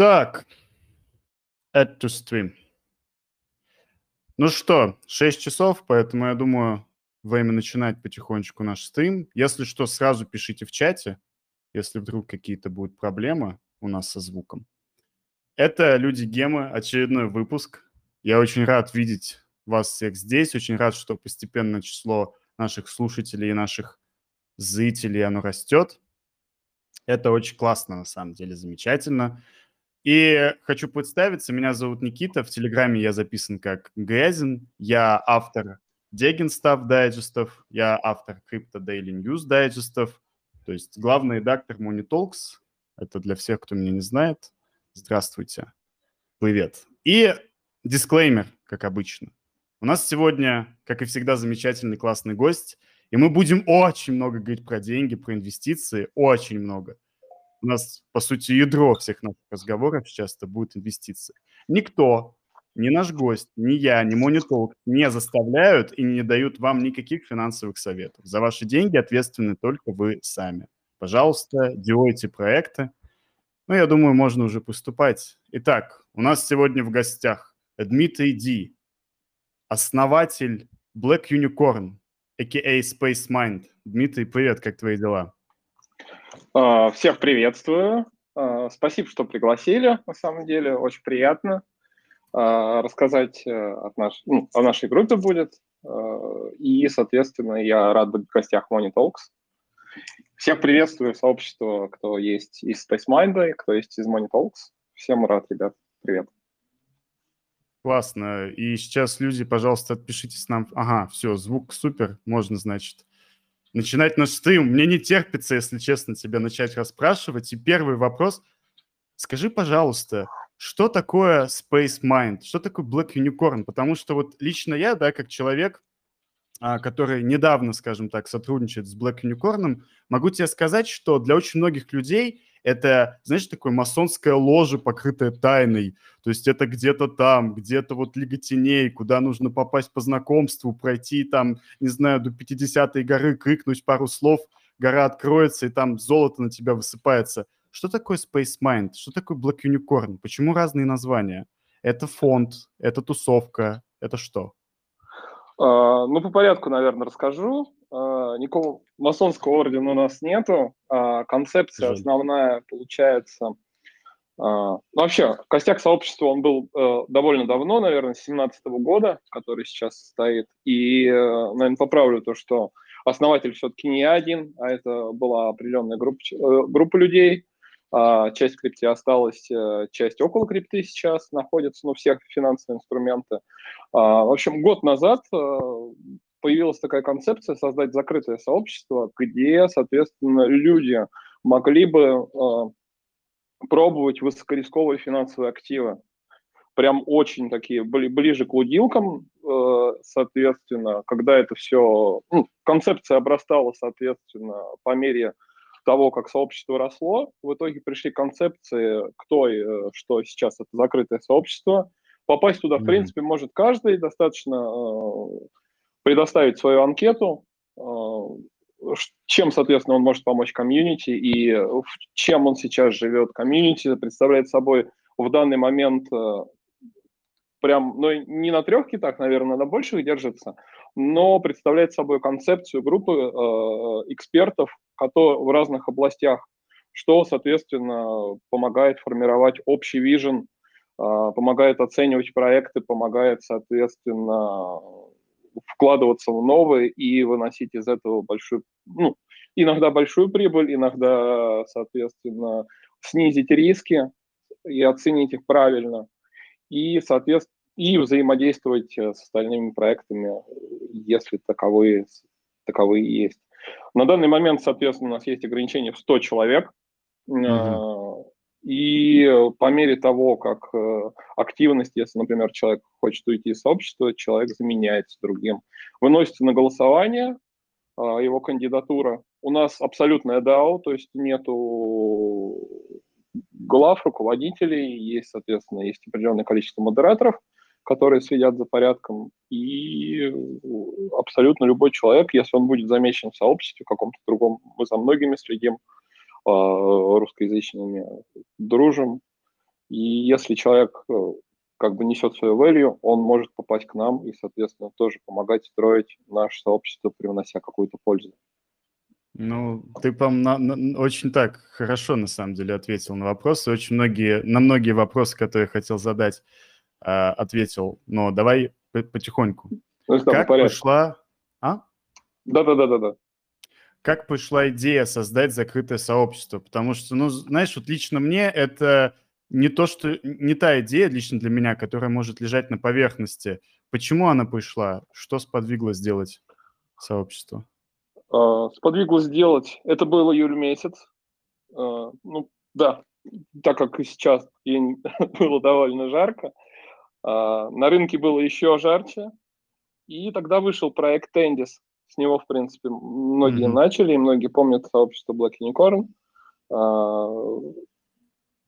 Так, add to stream. Ну что, 6 часов, поэтому я думаю, время начинать потихонечку наш стрим. Если что, сразу пишите в чате, если вдруг какие-то будут проблемы у нас со звуком. Это «Люди Гемы», очередной выпуск. Я очень рад видеть вас всех здесь, очень рад, что постепенно число наших слушателей и наших зрителей, оно растет. Это очень классно, на самом деле, замечательно. И хочу представиться, меня зовут Никита, в Телеграме я записан как Грязин, я автор Дегенстав дайджестов, я автор Crypto Daily News дайджестов, то есть главный редактор Monitalks, это для всех, кто меня не знает. Здравствуйте, привет. И дисклеймер, как обычно. У нас сегодня, как и всегда, замечательный классный гость, и мы будем очень много говорить про деньги, про инвестиции, очень много – у нас, по сути, ядро всех наших разговоров часто будет инвестиции. Никто, ни наш гость, ни я, ни Монитолк не заставляют и не дают вам никаких финансовых советов. За ваши деньги ответственны только вы сами. Пожалуйста, делайте проекты. Ну, я думаю, можно уже поступать. Итак, у нас сегодня в гостях Дмитрий Ди, основатель Black Unicorn, a.k.a. Space Mind. Дмитрий, привет, как твои дела? А, всех приветствую. А, спасибо, что пригласили, на самом деле, очень приятно. А, рассказать э, от наш, ну, о нашей группе будет. И, соответственно, я рад быть в гостях Money Talks. Всех приветствую сообщество, кто есть из SpaceMind, кто есть из Money Talks. Всем рад, ребят. Привет. Классно. И сейчас, люди, пожалуйста, отпишитесь нам. Ага, все, звук супер. Можно, значит, начинать наш стрим. Мне не терпится, если честно, тебя начать расспрашивать. И первый вопрос. Скажи, пожалуйста, что такое Space Mind? Что такое Black Unicorn? Потому что вот лично я, да, как человек, а, который недавно, скажем так, сотрудничает с Black Unicorn, могу тебе сказать, что для очень многих людей это, знаешь, такое масонское ложе, покрытое тайной. То есть это где-то там, где-то вот Лига Теней, куда нужно попасть по знакомству, пройти там, не знаю, до 50-й горы, крикнуть пару слов, гора откроется, и там золото на тебя высыпается. Что такое Space Mind? Что такое Black Unicorn? Почему разные названия? Это фонд, это тусовка, это что? Uh, ну, по порядку, наверное, расскажу. Uh, никакого масонского ордена у нас нету. Uh, концепция основная получается... Ну, вообще, костяк сообщества, он был э, довольно давно, наверное, с 17 года, который сейчас стоит. И, э, наверное, поправлю то, что основатель все-таки не один, а это была определенная группа, э, группа людей, а, часть в крипте осталась, э, часть около крипты сейчас находится, ну, всех финансовые инструменты. А, в общем, год назад э, появилась такая концепция создать закрытое сообщество, где, соответственно, люди могли бы э, пробовать высокорисковые финансовые активы. Прям очень такие, ближе к лудилкам, соответственно, когда это все, ну, концепция обрастала, соответственно, по мере того, как сообщество росло, в итоге пришли концепции, кто и э, что сейчас это закрытое сообщество. Попасть туда, в принципе, может каждый, достаточно э, предоставить свою анкету, э, чем, соответственно, он может помочь комьюнити и чем он сейчас живет. Комьюнити представляет собой в данный момент прям, ну, не на трех китах, наверное, на больших держится, но представляет собой концепцию группы э, экспертов которые, в разных областях, что, соответственно, помогает формировать общий vision, э, помогает оценивать проекты, помогает, соответственно, вкладываться в новые и выносить из этого большую, ну, иногда большую прибыль, иногда, соответственно, снизить риски и оценить их правильно и, соответственно, и взаимодействовать э, с остальными проектами, если таковые, таковые есть. На данный момент, соответственно, у нас есть ограничение в 100 человек. Mm-hmm. И по мере того, как э, активность, если, например, человек хочет уйти из сообщества, человек заменяется другим. Выносится на голосование его кандидатура. У нас абсолютная DAO, то есть нету глав, руководителей, есть, соответственно, есть определенное количество модераторов, которые следят за порядком, и абсолютно любой человек, если он будет замечен в сообществе каком-то другом, мы за многими следим, а, русскоязычными дружим, И если человек э, как бы несет свою value, он может попасть к нам и, соответственно, тоже помогать строить наше сообщество, привнося какую-то пользу. Ну, ты, по-моему, очень так хорошо, на самом деле, ответил на вопросы. Очень многие, на многие вопросы, которые хотел задать, а, ответил. Но давай потихоньку. Ну, как пришла... А? Да-да-да-да-да. Как пришла идея создать закрытое сообщество? Потому что, ну, знаешь, вот лично мне это не то, что не та идея лично для меня, которая может лежать на поверхности. Почему она пришла? Что сподвигло сделать сообщество? Uh, сподвигло сделать. Это был июль месяц. Uh, ну, да, так как и сейчас было довольно жарко. Uh, на рынке было еще жарче. И тогда вышел проект Тендис. С него, в принципе, многие mm-hmm. начали, и многие помнят сообщество Black Unicorn.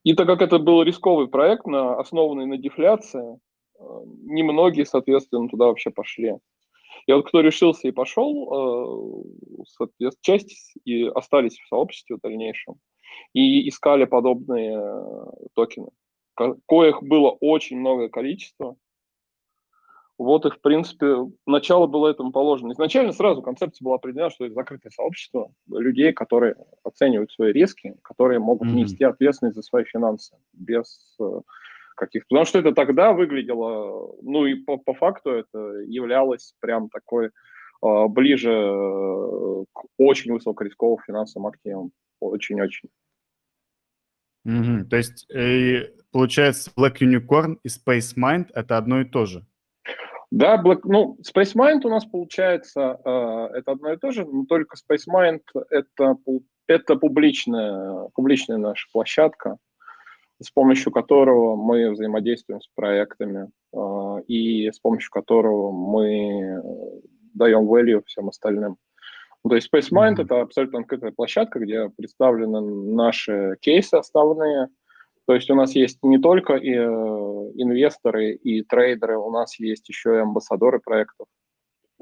И так как это был рисковый проект, на, основанный на дефляции, э, немногие, соответственно, туда вообще пошли. И вот кто решился и пошел, соответственно, часть и остались в сообществе в дальнейшем и искали подобные э, токены, коих было очень многое количество, вот и, в принципе, начало было этому положено. Изначально сразу концепция была определена, что это закрытое сообщество людей, которые оценивают свои риски, которые могут mm-hmm. нести ответственность за свои финансы без э, каких-то... Потому что это тогда выглядело, ну и по, по факту это являлось прям такой э, ближе э, к очень высокорисковым финансовым активам. Очень-очень. Mm-hmm. То есть, э, получается, Black Unicorn и Space Mind — это одно и то же? Да, Black, ну, Space Mind у нас получается, э, это одно и то же, но только Space Mind это, это публичная, публичная наша площадка, с помощью которого мы взаимодействуем с проектами э, и с помощью которого мы даем value всем остальным. Ну, то есть Space Mind mm-hmm. это абсолютно открытая площадка, где представлены наши кейсы основные, то есть у нас есть не только и, э, инвесторы и трейдеры, у нас есть еще и амбассадоры проектов.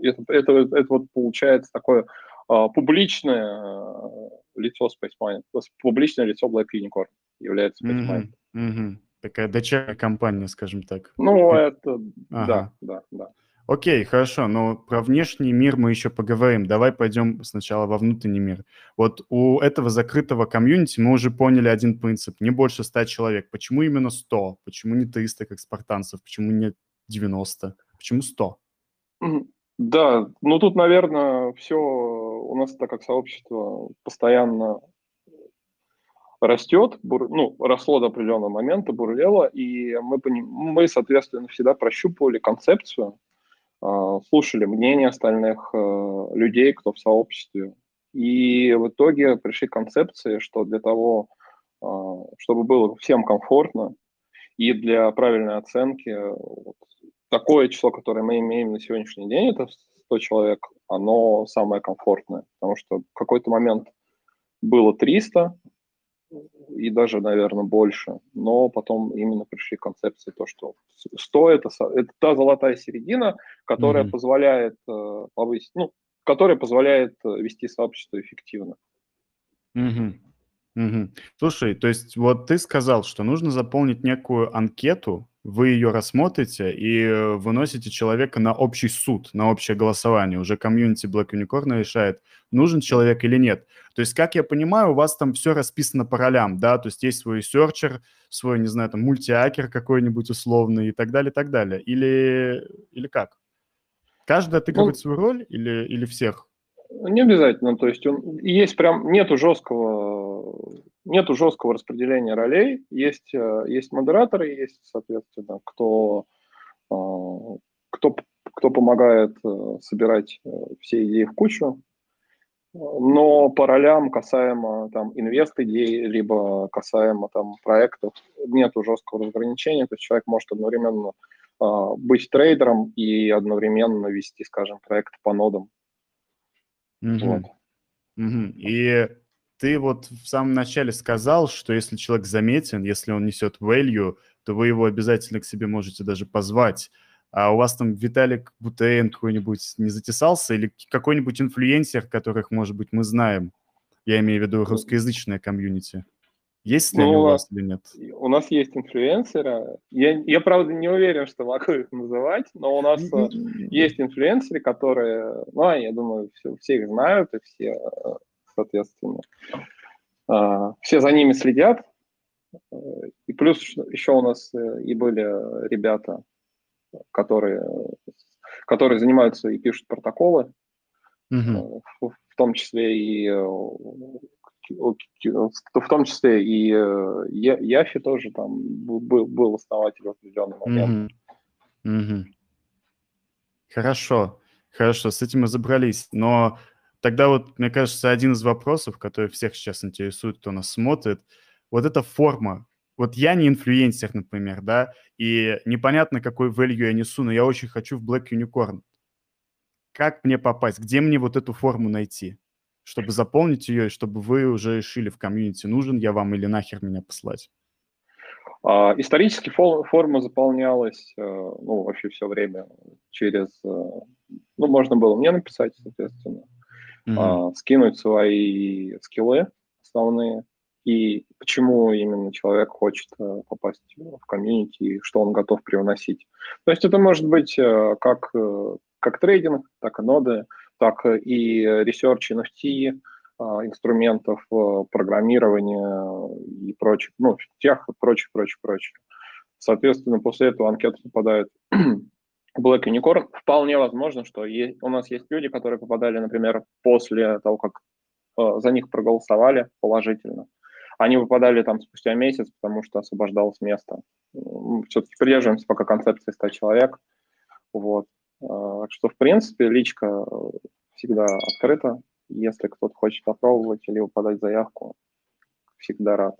Это, это, это вот получается такое а, публичное э, лицо SpaceMind, публичное лицо Black Unicorn является SpaceMind. Mm-hmm. Mm-hmm. Такая дочерняя компания, скажем так. Ну, это, ага. да, да, да. Окей, хорошо, но про внешний мир мы еще поговорим. Давай пойдем сначала во внутренний мир. Вот у этого закрытого комьюнити мы уже поняли один принцип. Не больше 100 человек. Почему именно 100? Почему не 300, как спартанцев? Почему не 90? Почему 100? Да, ну тут, наверное, все у нас, так как сообщество постоянно растет, бур, ну, росло до определенного момента, бурлело, и мы, мы, соответственно, всегда прощупывали концепцию, слушали мнение остальных э, людей, кто в сообществе. И в итоге пришли к концепции, что для того, а, чтобы было всем комфортно, и для правильной оценки вот, такое число, которое мы имеем на сегодняшний день, это 100 человек, оно самое комфортное, потому что в какой-то момент было 300, и даже, наверное, больше. Но потом именно пришли к концепции то, что 100 это, это та золотая середина, которая mm-hmm. позволяет э, повысить, ну, которая позволяет э, вести сообщество эффективно. Mm-hmm. Угу. Слушай, то есть вот ты сказал, что нужно заполнить некую анкету, вы ее рассмотрите и э, выносите человека на общий суд, на общее голосование. Уже комьюнити Black Unicorn решает, нужен человек или нет. То есть, как я понимаю, у вас там все расписано по ролям, да, то есть есть свой серчер, свой, не знаю, там, мультиакер какой-нибудь условный и так далее, и так далее. Или, или как? Каждый отыгрывает ну, свою роль или, или всех? Не обязательно, то есть он, есть прям, нету жесткого, нету жесткого распределения ролей, есть, э, есть модераторы, есть, соответственно, кто, э, кто, кто помогает э, собирать все идеи в кучу, но по ролям касаемо там инвест-идей, либо касаемо там проектов, нету жесткого разграничения, то есть человек может одновременно быть трейдером и одновременно вести, скажем, проект по нодам. Угу. Вот. Угу. И ты вот в самом начале сказал, что если человек заметен, если он несет value, то вы его обязательно к себе можете даже позвать. А у вас там Виталик Бутейн какой-нибудь не затесался или какой-нибудь инфлюенсер, которых, может быть, мы знаем? Я имею в виду русскоязычное комьюнити. Есть с ними Ну, у у вас или нет? У нас есть инфлюенсеры. Я, я, правда, не уверен, что могу их называть, но у нас э, есть инфлюенсеры, которые, ну, я думаю, все, все их знают, и все, э, соответственно, э, все за ними следят. И плюс еще у нас э, и были ребята, которые, которые занимаются и пишут протоколы, э, в, том числе и э, в том числе и Яфи тоже там был, был основатель в определенный момент. Мгм. Мгм. Хорошо, хорошо, с этим разобрались. Но тогда вот, мне кажется, один из вопросов, который всех сейчас интересует, кто нас смотрит, вот эта форма. Вот я не инфлюенсер, например, да, и непонятно, какой value я несу, но я очень хочу в Black Unicorn. Как мне попасть? Где мне вот эту форму найти? Чтобы заполнить ее, и чтобы вы уже решили в комьюнити, нужен я вам или нахер меня послать. А, исторически фо- форма заполнялась, э, ну, вообще все время через, э, ну, можно было мне написать, соответственно, А, скинуть свои скиллы основные, и почему именно человек хочет э, попасть в комьюнити, и что он готов привносить. То есть это может быть э, как, э, как трейдинг, так и ноды, так и research NFT, а, инструментов программирования и прочих, ну, тех, прочих, прочих, прочих. Соответственно, после этого анкета попадает Black Unicorn. Вполне возможно, что есть, у нас есть люди, которые попадали, например, после того, как э, за них проголосовали положительно. Они выпадали там спустя месяц, потому что освобождалось место. Мы все-таки придерживаемся пока концепции 100 человек. Вот. Э, что, в принципе, личка э, всегда открыта. Если кто-то хочет попробовать или подать заявку, всегда рад.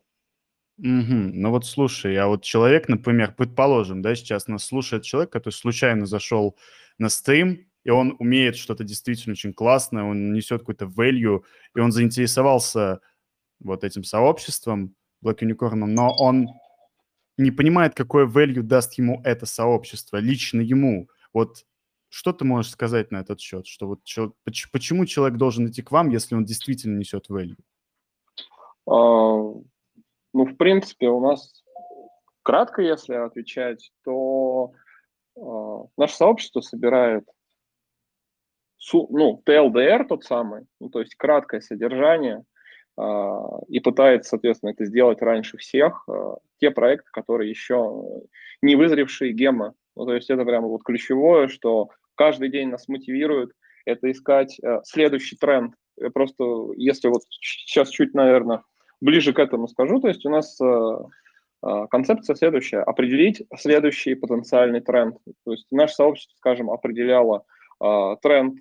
Мгм. Ну вот слушай, а вот человек, например, предположим, да, сейчас нас слушает человек, который случайно зашел на стрим, и он умеет что-то действительно очень классное, он несет какой-то value, и он заинтересовался вот этим сообществом Black Unicorn, но он не понимает, какое value даст ему это сообщество, лично ему. Вот что ты можешь сказать на этот счет? Что вот поч- почему человек должен идти к вам, если он действительно несет value? А, Ну, в принципе, у нас кратко, если отвечать, то а, наше сообщество собирает ну, TLDR тот самый, ну, то есть краткое содержание, а, и пытается, соответственно, это сделать раньше всех, а, те проекты, которые еще не вызревшие гемма. Ну, то есть это прямо вот ключевое, что каждый день нас мотивирует это искать а, следующий тренд. Я Просто если вот сейчас чуть, наверное, ближе к этому скажу, то есть у нас а, а, концепция следующая, определить следующий потенциальный тренд. То есть наше сообщество, скажем, определяло а, тренд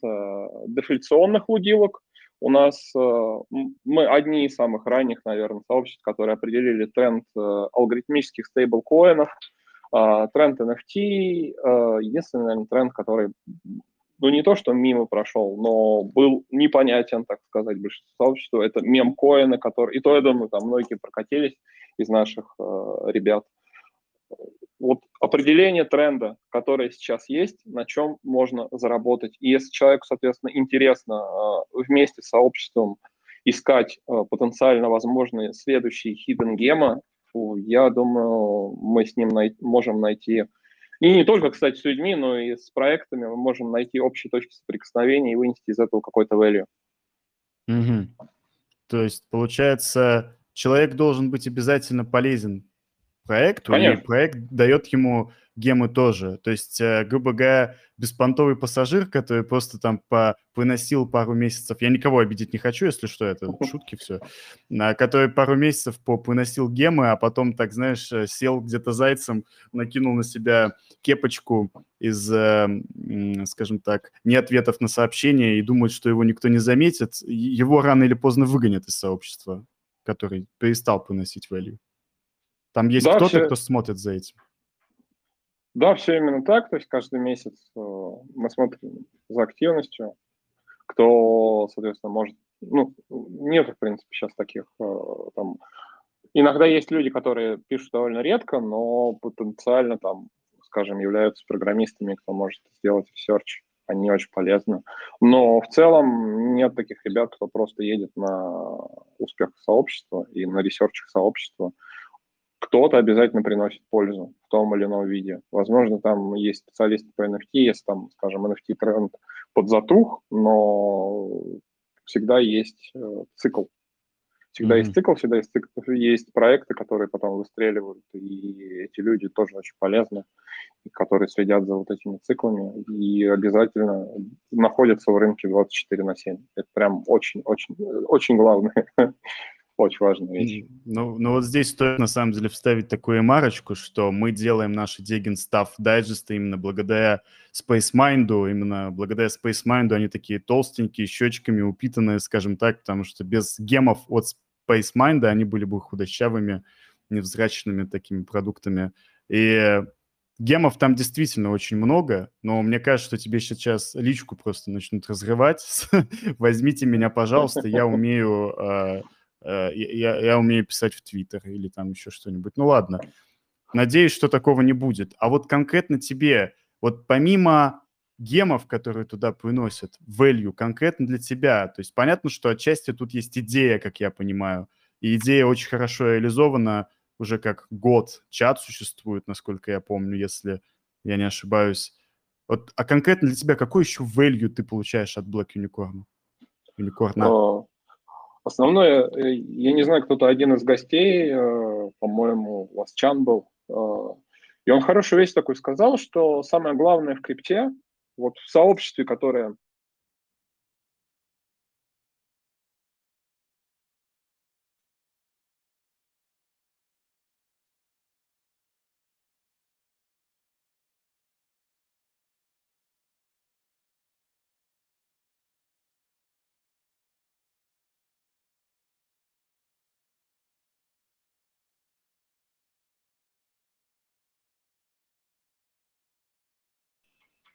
дефляционных лудилок. У нас мы одни из самых ранних, наверное, сообществ, которые определили тренд алгоритмических стейблкоинов, тренд NFT, единственный, наверное, тренд, который ну, не то, что мимо прошел, но был непонятен, так сказать, большинству сообщества. Это мемкоины, которые... И то, я думаю, там многие прокатились из наших э, ребят. Вот определение тренда, которое сейчас есть, на чем можно заработать. И если человеку, соответственно, интересно э, вместе с сообществом искать э, потенциально возможные следующие hidden гемы, я думаю, мы с ним най- можем найти и не только, кстати, с людьми, но и с проектами мы можем найти общие точки соприкосновения и вынести из этого какой-то value. Мгм. То есть, получается, человек должен быть обязательно полезен проекту, и Конечно. проект дает ему гемы тоже. То есть, э, грубо говоря, беспонтовый пассажир, который просто там по выносил пару месяцев, я никого обидеть не хочу, если что, это шутки все, который пару месяцев по выносил гемы, а потом, так знаешь, э, сел где-то зайцем, накинул на себя кепочку из, э, скажем так, не ответов на сообщения и думает, что его никто не заметит, и его рано или поздно выгонят из сообщества, который перестал приносить value. Там есть Да, кто-то, все- кто смотрит за этим. Да, все именно так. То есть каждый месяц э, мы смотрим за активностью, кто, соответственно, может... Ну, нет, в принципе, сейчас таких э, там... Иногда есть люди, которые пишут довольно редко, но потенциально там, скажем, являются программистами, кто может сделать research они очень полезны. Но в целом нет таких ребят, кто просто едет на успех сообщества и на research ах сообщества. Кто-то обязательно приносит пользу в том или ином виде. Возможно, там есть специалисты по NFT, если там, скажем, NFT-тренд подзатух, но всегда есть цикл Всегда mm-hmm. есть цикл, всегда есть, цикл, есть проекты, которые потом выстреливают, и эти люди тоже очень полезны, которые следят за вот этими циклами и обязательно находятся в рынке 24 на 7. Это прям очень-очень очень главное. Очень важная вещь. Ну, ну вот здесь стоит на самом деле вставить такую марочку, что мы делаем наши Digging Stuff дайджесты именно благодаря Space Mind, именно благодаря Space Mind они такие толстенькие, щечками упитанные, скажем так, потому что без гемов от Space Mind они были бы худощавыми, невзрачными такими продуктами. И гемов там действительно очень много, но мне кажется, что тебе сейчас личку просто начнут разрывать. Возьмите меня, пожалуйста, я умею а, я, я умею писать в Твиттер или там еще что-нибудь. Ну ладно. Надеюсь, что такого не будет. А вот конкретно тебе, вот помимо гемов, которые туда приносят, value, конкретно для тебя, то есть понятно, что отчасти тут есть идея, как я понимаю, и идея очень хорошо реализована, уже как год чат существует, насколько я помню, если я не ошибаюсь. Вот, а конкретно для тебя какой еще value ты получаешь от Black Unicorn? Unicorn? Основное, э, я не знаю, кто-то один из гостей, э, по-моему, Ласчан был, э, и он хорошую вещь такую сказал, что самое главное в крипте, вот в сообществе, которое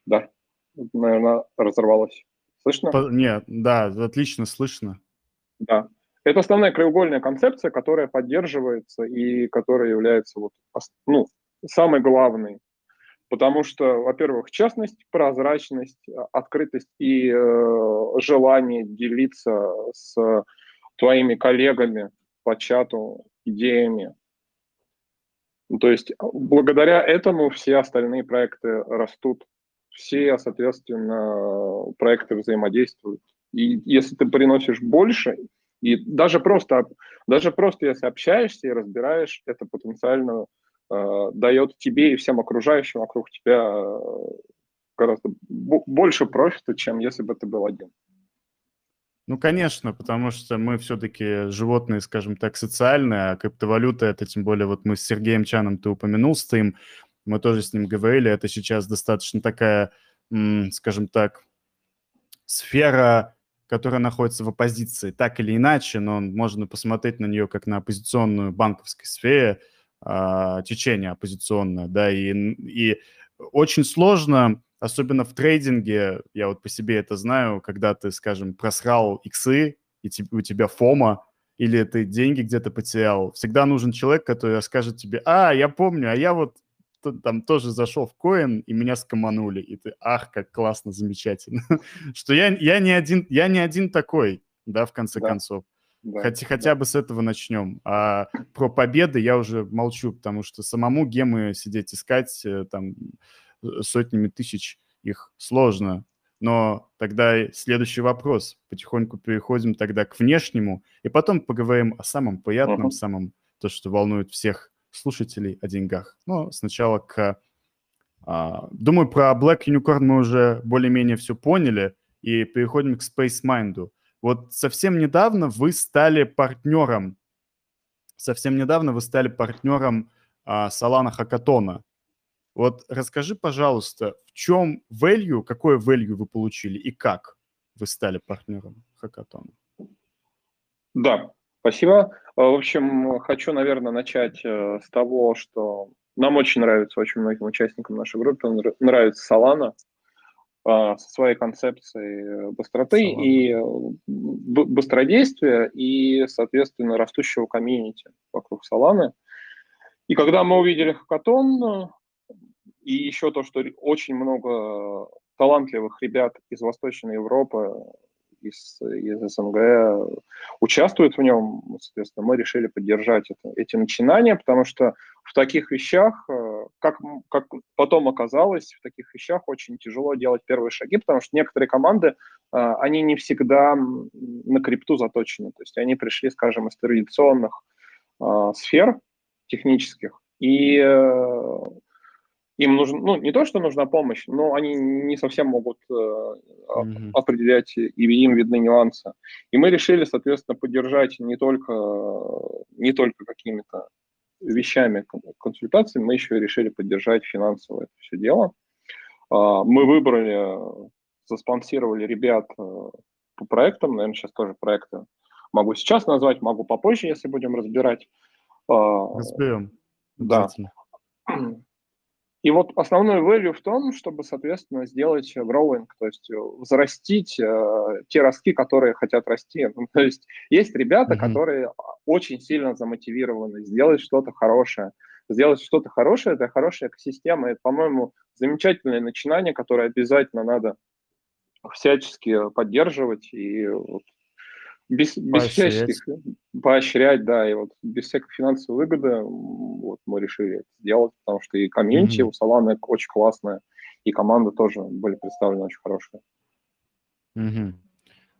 Да, наверное, разорвалось. Слышно? Нет, да, отлично слышно. Да. Это основная краеугольная концепция, которая поддерживается и которая является вот, ну, самой главной. Потому что, во-первых, честность, прозрачность, а, открытость и э, желание делиться с твоими коллегами по чату идеями. То есть благодаря этому все остальные проекты растут все, соответственно, проекты взаимодействуют. И если ты приносишь больше, и даже просто, даже просто если общаешься и разбираешь, это потенциально э, дает тебе и всем окружающим вокруг тебя э, гораздо больше профита, чем если бы ты был один. Ну, конечно, потому что мы все-таки животные, скажем так, социальные, а криптовалюта это тем более, вот мы с Сергеем Чаном, ты упомянул, стоим, мы тоже с ним говорили, это сейчас достаточно такая, скажем так, сфера, которая находится в оппозиции, так или иначе, но можно посмотреть на нее как на оппозиционную банковской сфере, а, течение оппозиционное, да, и, и очень сложно, особенно в трейдинге, я вот по себе это знаю, когда ты, скажем, просрал иксы, и у тебя фома, или ты деньги где-то потерял, всегда нужен человек, который расскажет тебе, а, я помню, а я вот там тоже зашел в коин, и меня скоманули. И ты, ах, как классно, замечательно. Что я, я, не один, я не один такой, да, в конце да. концов. Да, хотя, хотя да. бы с этого начнем. А про победы я уже молчу, потому что самому гемы сидеть искать э, там сотнями тысяч их сложно. Но тогда следующий вопрос. Потихоньку переходим тогда к внешнему, и потом поговорим о самом приятном, uh-huh. самом то, что волнует всех слушателей о деньгах. Но сначала к... А, думаю, про Black Unicorn мы уже более-менее все поняли, и переходим к Space Mind. Вот совсем недавно вы стали партнером, совсем недавно вы стали партнером а, Solana Hackathon. Вот расскажи, пожалуйста, в чем value, какое value вы получили и как вы стали партнером Hackathon? Да, Спасибо. А, в общем, хочу, наверное, начать э, с того, что нам очень нравится, очень многим участникам нашей группы нравится Solana а, со своей концепцией быстроты Solana. и э, быстродействия и, соответственно, растущего комьюнити вокруг Solana. И когда мы увидели хакатон, и еще то, что очень много талантливых ребят из Восточной Европы, из, из СНГ участвуют в нем. Соответственно, мы решили поддержать это, эти начинания, потому что в таких вещах, э, как, как потом оказалось, в таких вещах очень тяжело делать первые шаги, потому что некоторые команды, э, они не всегда на крипту заточены. То есть они пришли, скажем, из традиционных э, сфер технических, и им нужен, ну, не то, что нужна помощь, но они не совсем могут э, mm-hmm. определять, и им видны нюансы. И мы решили, соответственно, поддержать не только, не только какими-то вещами, консультациями, мы еще и решили поддержать финансово это все дело. Э, мы выбрали, заспонсировали ребят э, по проектам, наверное, сейчас тоже проекты могу сейчас назвать, могу попозже, если будем разбирать. Э, Разберем. Да. И вот основной value в том, чтобы, соответственно, сделать growing, то есть э, взрастить э, те ростки, которые хотят расти. Ну, то есть есть ребята, mm-hmm. которые очень сильно замотивированы сделать что-то хорошее. Сделать что-то хорошее – это хорошая экосистема. Это, по-моему, замечательное начинание, которое обязательно надо всячески поддерживать. И вот без, без всяческих поощрять, да, и вот без всякой финансовой выгоды вот мы решили это сделать, потому что и комьюнити mm-hmm. у Solana очень классная, и команда тоже были представлены очень хорошие. Mm-hmm.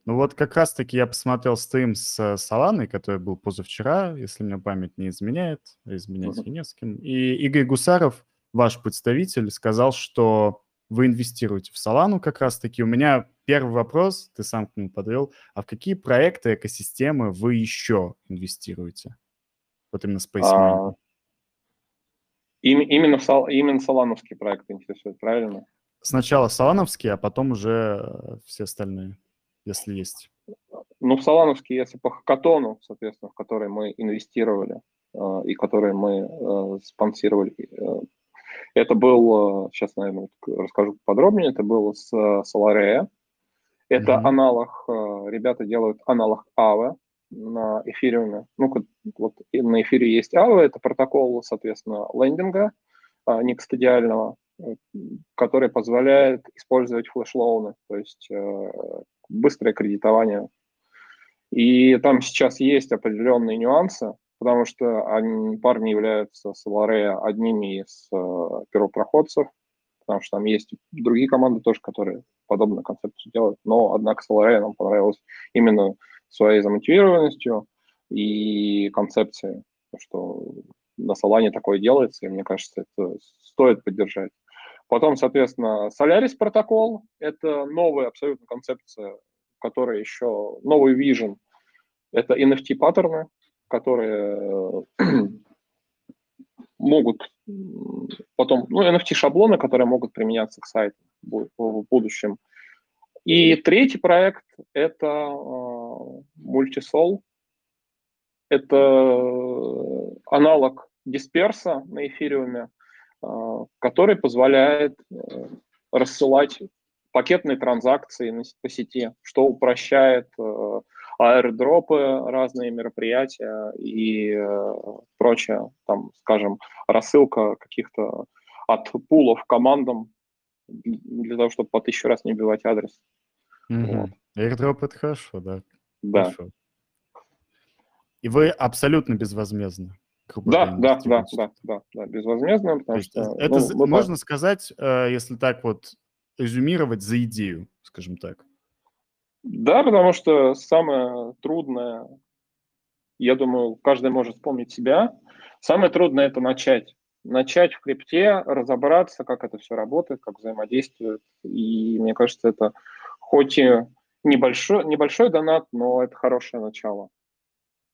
Ну вот как раз-таки я посмотрел стрим с Соланой, который был позавчера, если мне память не изменяет, изменять mm-hmm. не с кем. И Игорь Гусаров, ваш представитель, сказал, что вы инвестируете в Solana как раз-таки. У меня первый вопрос, ты сам к нему подвел. А в какие проекты, экосистемы вы еще инвестируете? Вот именно Space а, им, именно, именно солановские проекты интересуют, правильно? Сначала солановские, а потом уже все остальные, если есть. Ну, в если по хакатону, соответственно, в который мы инвестировали э, и который мы э, спонсировали, э, это был, сейчас, наверное, расскажу подробнее, это было с Solaria. Это mm-hmm. аналог, ребята делают аналог AVE на эфириуме. Ну, вот на эфире есть AVE, это протокол, соответственно, лендинга некстадиального, э, который позволяет использовать флеш-лоуны, то есть э, быстрое кредитование. И там сейчас есть определенные нюансы, потому что они, парни являются с Ларе одними из э, первопроходцев, потому что там есть другие команды тоже, которые подобную концепцию делают, но, однако, с нам понравилось именно своей замотивированностью и концепцией, что на Солане такое делается, и мне кажется, это стоит поддержать. Потом, соответственно, Solaris протокол – это новая абсолютно концепция, которая еще, новый vision. Это NFT-паттерны, которые могут потом, ну, NFT-шаблоны, которые могут применяться к сайту в будущем. И третий проект – это Multisol. Это аналог дисперса на эфириуме, который позволяет э, рассылать пакетные транзакции по сети, что упрощает э, аэродропы, разные мероприятия и э, прочее, там, скажем, рассылка каких-то от пулов командам для того, чтобы по тысячу раз не убивать адрес. Угу. Вот. Airdrop это хорошо, да. Да. Хорошо. И вы абсолютно безвозмездно. Да, да, да, да, да, да, безвозмездно, потому что... Это ну, можно так. сказать, э, если так вот резюмировать, за идею, скажем так. Да, потому что самое трудное, я думаю, каждый может вспомнить себя, самое трудное – это начать. Начать в крипте, разобраться, как это все работает, как взаимодействует. И мне кажется, это хоть и небольшой, небольшой донат, но это хорошее начало.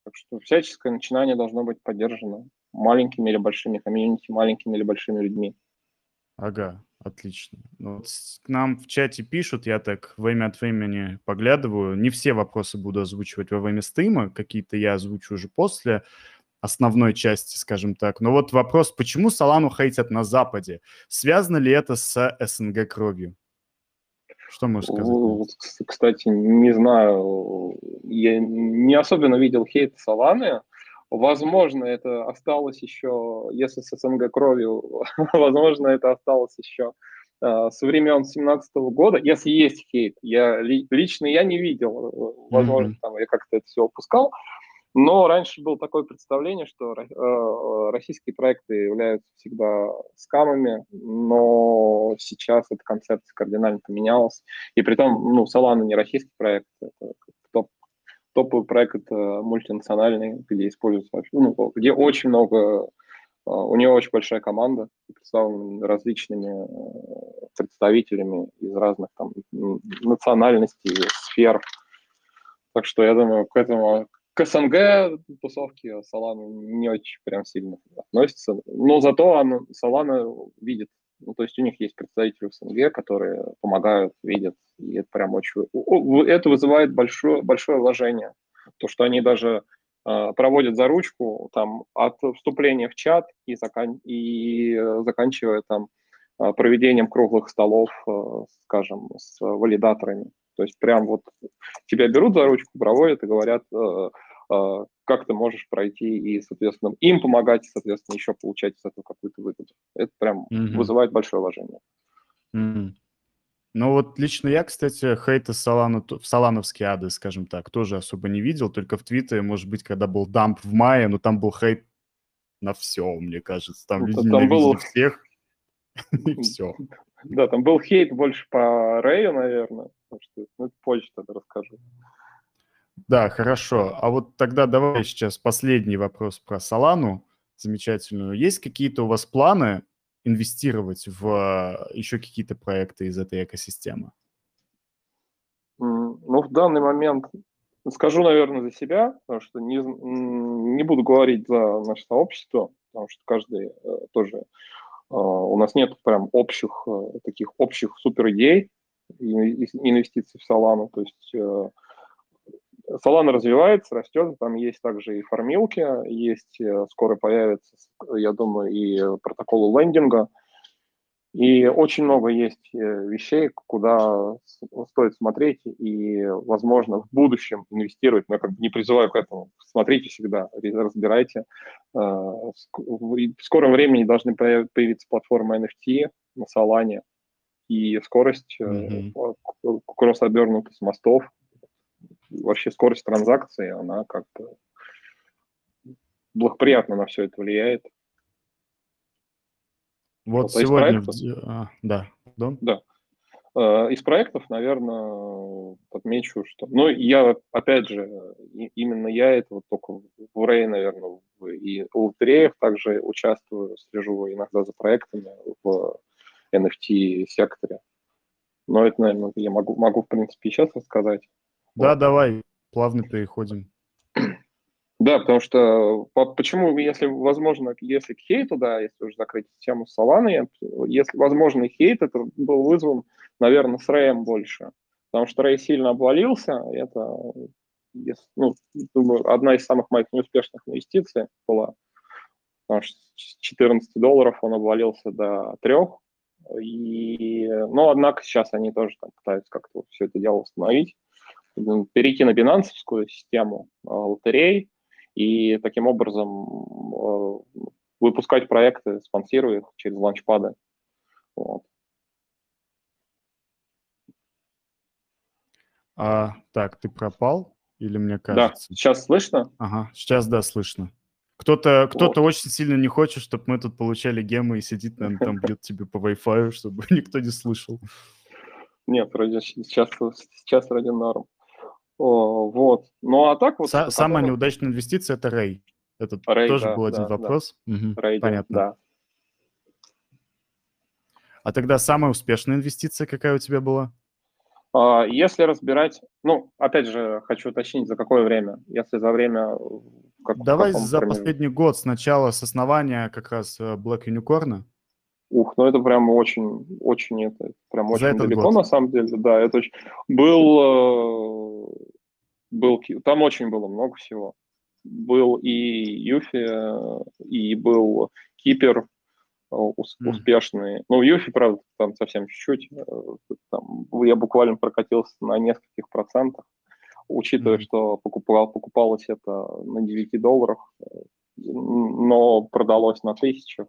Так что всяческое начинание должно быть поддержано маленькими или большими комьюнити, маленькими или большими людьми. Ага, отлично. Ну вот к нам в чате пишут, я так время от времени поглядываю. Не все вопросы буду озвучивать во время стрима, какие-то я озвучу уже после основной части, скажем так. Но вот вопрос, почему Солану хейтят на Западе? Связано ли это с СНГ кровью? Что можешь сказать? Кстати, не знаю. Я не особенно видел хейт Соланы. Возможно, это осталось еще, если с СНГ кровью, возможно, это осталось еще со времен 2017 года, если есть хейт, я лично я не видел, возможно, mm-hmm. там я как-то это все упускал, но раньше было такое представление, что э, российские проекты являются всегда скамами, но сейчас эта концепция кардинально поменялась. И при том, ну, Solana не российский проект, это топ, топовый проект, это мультинациональный, где используется, ну, где очень много, э, у него очень большая команда, представлена различными э, представителями из разных там национальностей, сфер. Так что я думаю, к этому к СНГ тусовки Solana не очень прям сильно относится. Но зато она, Solana видит, ну, то есть у них есть представители в СНГ, которые помогают, видят, и это прям очень... Это вызывает большое, большое вложение. То, что они даже э, проводят за ручку там, от вступления в чат и, закан... и э, заканчивая там э, проведением круглых столов, э, скажем, с валидаторами. То есть прям вот тебя берут за ручку, проводят и говорят, э, как ты можешь пройти и, соответственно, им помогать, соответственно, еще получать из этого какую-то выгоду. Это прям mm-hmm. вызывает большое уважение. Mm-hmm. Ну вот лично я, кстати, хейта Солана, в Солановский ады, скажем так, тоже особо не видел, только в Твиттере, может быть, когда был дамп в мае, но там был хейт на все, мне кажется. Там люди там был... всех, и все. Да, там был хейт больше по Рэю, наверное. Что, ну, позже тогда расскажу. Да, хорошо. А вот тогда давай сейчас последний вопрос про Солану замечательную. Есть какие-то у вас планы инвестировать в э, еще какие-то проекты из этой экосистемы? Ну, в данный момент скажу, наверное, за себя, потому что не, не буду говорить за наше сообщество, потому что каждый э, тоже а, у нас нет прям общих, э, таких общих супер идей инвестиций в Solana. То есть э, Solana развивается, растет, там есть также и фармилки, есть, э, скоро появится, я думаю, и протоколы лендинга, и очень много есть вещей, куда стоит смотреть и, возможно, в будущем инвестировать. Но я как бы не призываю к этому. Смотрите всегда, разбирайте. А, в скором времени должны появиться платформы NFT на Solana, и скорость mm-hmm. кросс-обернутость мостов, вообще скорость транзакции, она как-то благоприятно на все это влияет. Вот, вот сегодня... А, да, Дон? Да. Э, из проектов, наверное, отмечу, что... Ну, я, опять же, именно я это вот только в Рей, наверное, и у лотереев также участвую, слежу иногда за проектами в NFT-секторе. Но это, наверное, я могу, могу в принципе, сейчас рассказать. Да, давай, плавно переходим. Да, потому что по, почему, если возможно, если к хейту, да, если уже закрыть тему Solana, если возможно хейт, это был вызван, наверное, с Рэем больше. Потому что Рэй сильно обвалился, это, ну, думаю, одна из самых моих неуспешных инвестиций была. Потому что с 14 долларов он обвалился до 3. И, но, однако, сейчас они тоже там пытаются как-то все это дело установить перейти на бинансовскую систему а, лотерей, и таким образом э, выпускать проекты, спонсируя их через ланчпады. Вот. А, так, ты пропал или мне кажется? Да, сейчас слышно? Ага, сейчас да, слышно. Кто-то кто вот. очень сильно не хочет, чтобы мы тут получали гемы и сидит, наверное, там бьет тебе по Wi-Fi, чтобы никто не слышал. Нет, вроде сейчас, сейчас вроде норм. Вот. Ну а так вот... С- самая неудачная инвестиция – это Рэй. Это Ray, тоже да, был один да, вопрос. Да. Угу, Ray, понятно. Да. А тогда самая успешная инвестиция какая у тебя была? А, если разбирать, ну, опять же, хочу уточнить, за какое время? Если за время... Как, Давай за примере? последний год, сначала с основания как раз э, Black Unicorn. Ух, ну это прям очень, очень это, прям очень далеко год. на самом деле, да, это очень... Был, э, был, там очень было много всего. Был и Юфи, э, и был Кипер э, успешный. Mm. Ну, Юфи, правда, там совсем чуть-чуть. Там, я буквально прокатился на нескольких процентах, учитывая, mm. что покупал, покупалось это на 9 долларах, но продалось на тысячах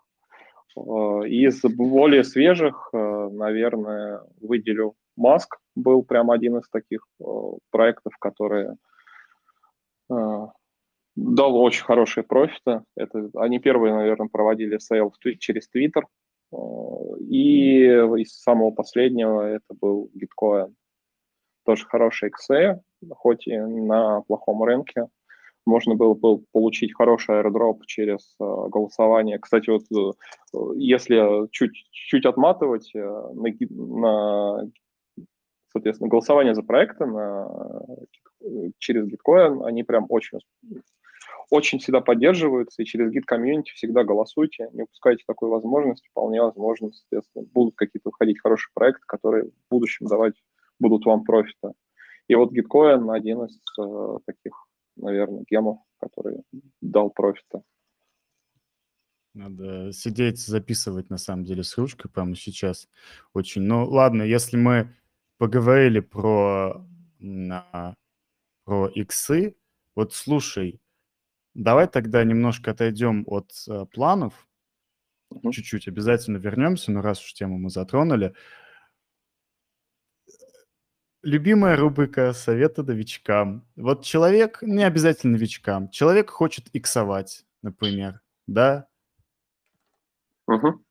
Э, из более свежих, э, наверное, выделю Mask. Был прям один из таких э, проектов, которые э, дал очень хорошие профиты. Это, они первые, наверное, проводили sale через Twitter. И из самого последнего это был Gitcoin. Тоже хороший XE, хоть и на плохом рынке можно было бы получить хороший аэродроп через э, голосование. Кстати, вот э, если чуть, чуть отматывать э, на, на, соответственно, голосование за проекты на, через Gitcoin, они прям очень, очень всегда поддерживаются, и через Git комьюнити всегда голосуйте, не упускайте такой возможности, вполне возможно, соответственно, будут какие-то выходить хорошие проекты, которые в будущем давать будут вам профита. И вот Gitcoin один из э, таких наверное, гемов, который дал профита. Надо сидеть, записывать, на самом деле, с ручкой прямо сейчас. Очень. Ну, ладно, если мы поговорили про, на, про иксы, вот слушай, давай тогда немножко отойдем от uh, планов, чуть-чуть обязательно вернемся, но раз уж тему мы затронули, Любимая рубрика «Советы новичкам». Вот человек, не обязательно новичкам, человек хочет иксовать, например, да? Угу.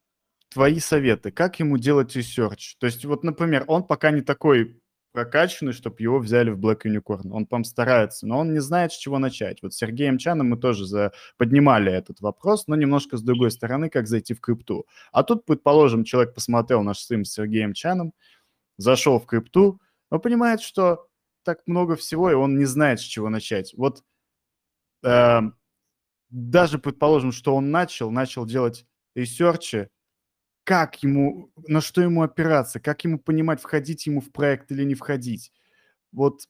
Твои советы, как ему делать research? То есть вот, например, он пока не такой прокачанный, чтобы его взяли в Black Unicorn. Он там старается, но он не знает, с чего начать. Вот с Сергеем Чаном мы тоже за... поднимали этот вопрос, но немножко с другой стороны, как зайти в крипту. А тут, предположим, человек посмотрел наш стрим с Сергеем Чаном, зашел в крипту, он понимает, что так много всего, и он не знает, с чего начать. Вот э, даже предположим, что он начал, начал делать ресерчи, как ему, на что ему опираться, как ему понимать, входить ему в проект или не входить. Вот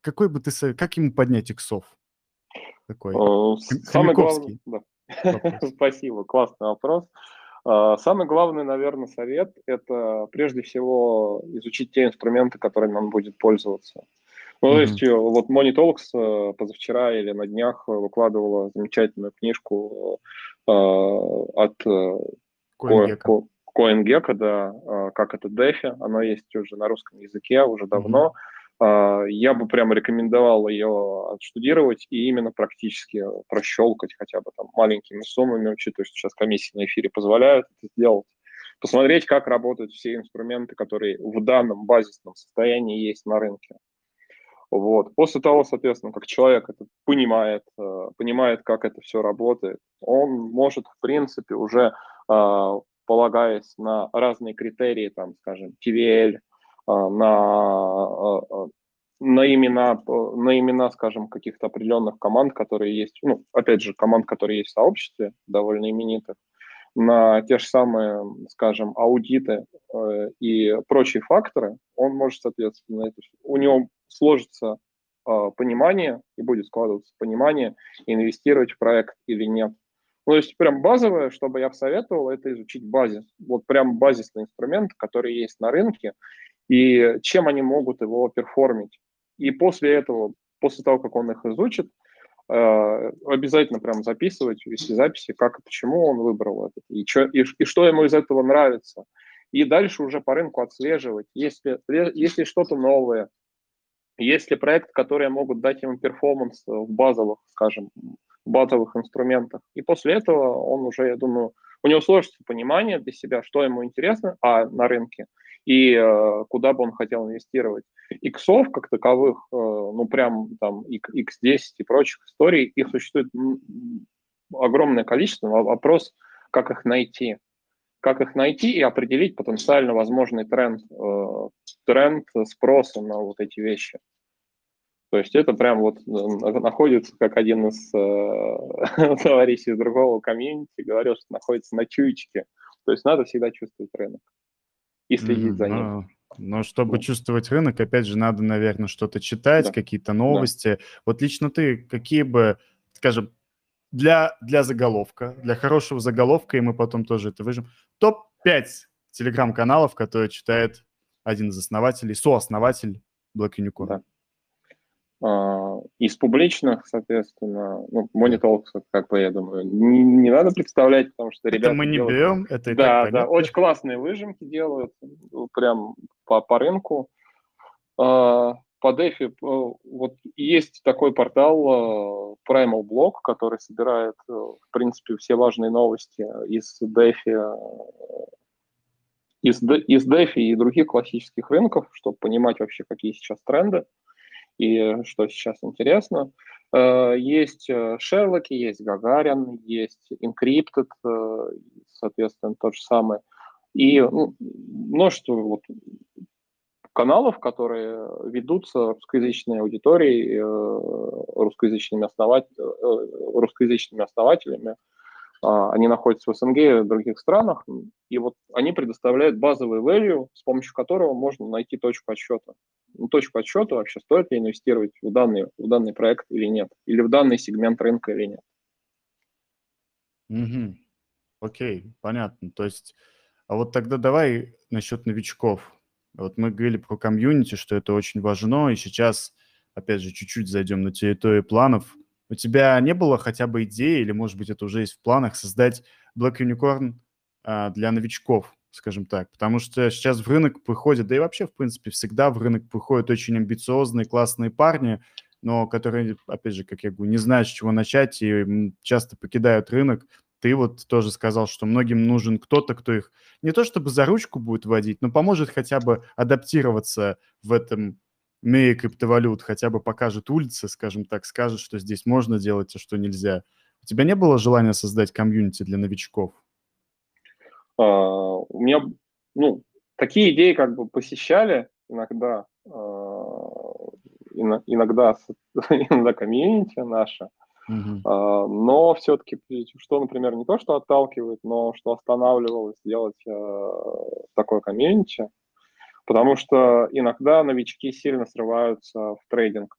какой бы ты совет, как ему поднять иксов? Такой. Э, самый главный, да. Спасибо, классный вопрос. А, самый главный, наверное, совет – это прежде всего изучить те инструменты, которыми он будет пользоваться. Ну, mm-hmm. то есть вот Monitolks э, позавчера или на днях выкладывала замечательную книжку э, от CoinGecko, CoinGecko, да, э, как это DeFi, оно есть уже на русском языке уже давно. Mm-hmm. А, я бы прямо рекомендовал ее отштудировать и именно практически прощелкать хотя бы там маленькими суммами, учитывая, что сейчас комиссии на эфире позволяют это сделать. Посмотреть, как работают все инструменты, которые в данном базисном состоянии есть на рынке. Вот. После того, соответственно, как человек это понимает, э, понимает, как это все работает, он может, в принципе, уже а, полагаясь на разные критерии, там, скажем, TVL, а, на, а, а, на имена, на имена, скажем, каких-то определенных команд, которые есть, ну, опять же, команд, которые есть в сообществе, довольно именитых, на те же самые, скажем, аудиты э, и прочие факторы, он может, соответственно, это, у него сложится понимание и будет складываться понимание, инвестировать в проект или нет. Ну, то есть прям базовое, чтобы я посоветовал, это изучить базис. Вот прям базисный инструмент, который есть на рынке, и чем они могут его перформить. И после этого, после того, как он их изучит, э, обязательно прям записывать, вести записи, как и почему он выбрал это, и, чё, и, и что ему из этого нравится. И дальше уже по рынку отслеживать, если, если что-то новое, есть ли проект, которые могут дать ему перформанс в базовых, скажем, базовых инструментах. И после этого он уже, я думаю, у него сложится понимание для себя, что ему интересно а, на рынке и э, куда бы он хотел инвестировать. Иксов как таковых, э, ну прям там X10 и прочих историй, их существует огромное количество. Вопрос, как их найти. Как их найти и определить потенциально возможный тренд, э, тренд спроса на вот эти вещи. То есть это прям вот находится, как один из э, товарищей из другого комьюнити говорил, что находится на чуечке. То есть надо всегда чувствовать рынок и следить mm, за ним. Но, но чтобы чувствовать рынок, опять же, надо, наверное, что-то читать, да. какие-то новости. Да. Вот лично ты, какие бы, скажем, для, для заголовка, для хорошего заголовка, и мы потом тоже это выжим, топ-5 телеграм-каналов, которые читает один из основателей, сооснователь Black Unicorn. Да. А, из публичных, соответственно, ну, Money как бы, я думаю, не, не надо представлять, потому что ребята... Это мы не делают... берем, это и Да, да, очень классные выжимки делают, прям по, по рынку. А, по DeFi вот есть такой портал Primal Block, который собирает, в принципе, все важные новости из DeFi, из, из DeFi и других классических рынков, чтобы понимать вообще, какие сейчас тренды и что сейчас интересно. Э, есть э, Шерлоки, есть Гагарин, есть Encrypted, э, соответственно, тот же самый. И ну, множество вот каналов, которые ведутся русскоязычной аудиторией, русскоязычными, основать, русскоязычными основателями, они находятся в СНГ и в других странах, и вот они предоставляют базовый value, с помощью которого можно найти точку отсчета. Ну, точку отсчета вообще, стоит ли инвестировать в данный, в данный проект или нет, или в данный сегмент рынка или нет. Угу. Окей, понятно. То есть, а вот тогда давай насчет новичков. Вот мы говорили про комьюнити, что это очень важно, и сейчас, опять же, чуть-чуть зайдем на территорию планов – у тебя не было хотя бы идеи, или, может быть, это уже есть в планах, создать Black Unicorn а, для новичков, скажем так? Потому что сейчас в рынок приходят, да и вообще, в принципе, всегда в рынок приходят очень амбициозные, классные парни, но которые, опять же, как я говорю, не знают, с чего начать и часто покидают рынок. Ты вот тоже сказал, что многим нужен кто-то, кто их не то чтобы за ручку будет водить, но поможет хотя бы адаптироваться в этом мире криптовалют хотя бы покажет улицы, скажем так, скажет, что здесь можно делать, а что нельзя. У тебя не было желания создать комьюнити для новичков? А, у меня, ну, такие идеи как бы посещали иногда, а, иногда, иногда комьюнити наше, Uh-huh. Uh, но все-таки, что, например, не то, что отталкивает, но что останавливало сделать uh, такое комьюнити, Потому что иногда новички сильно срываются в трейдинг.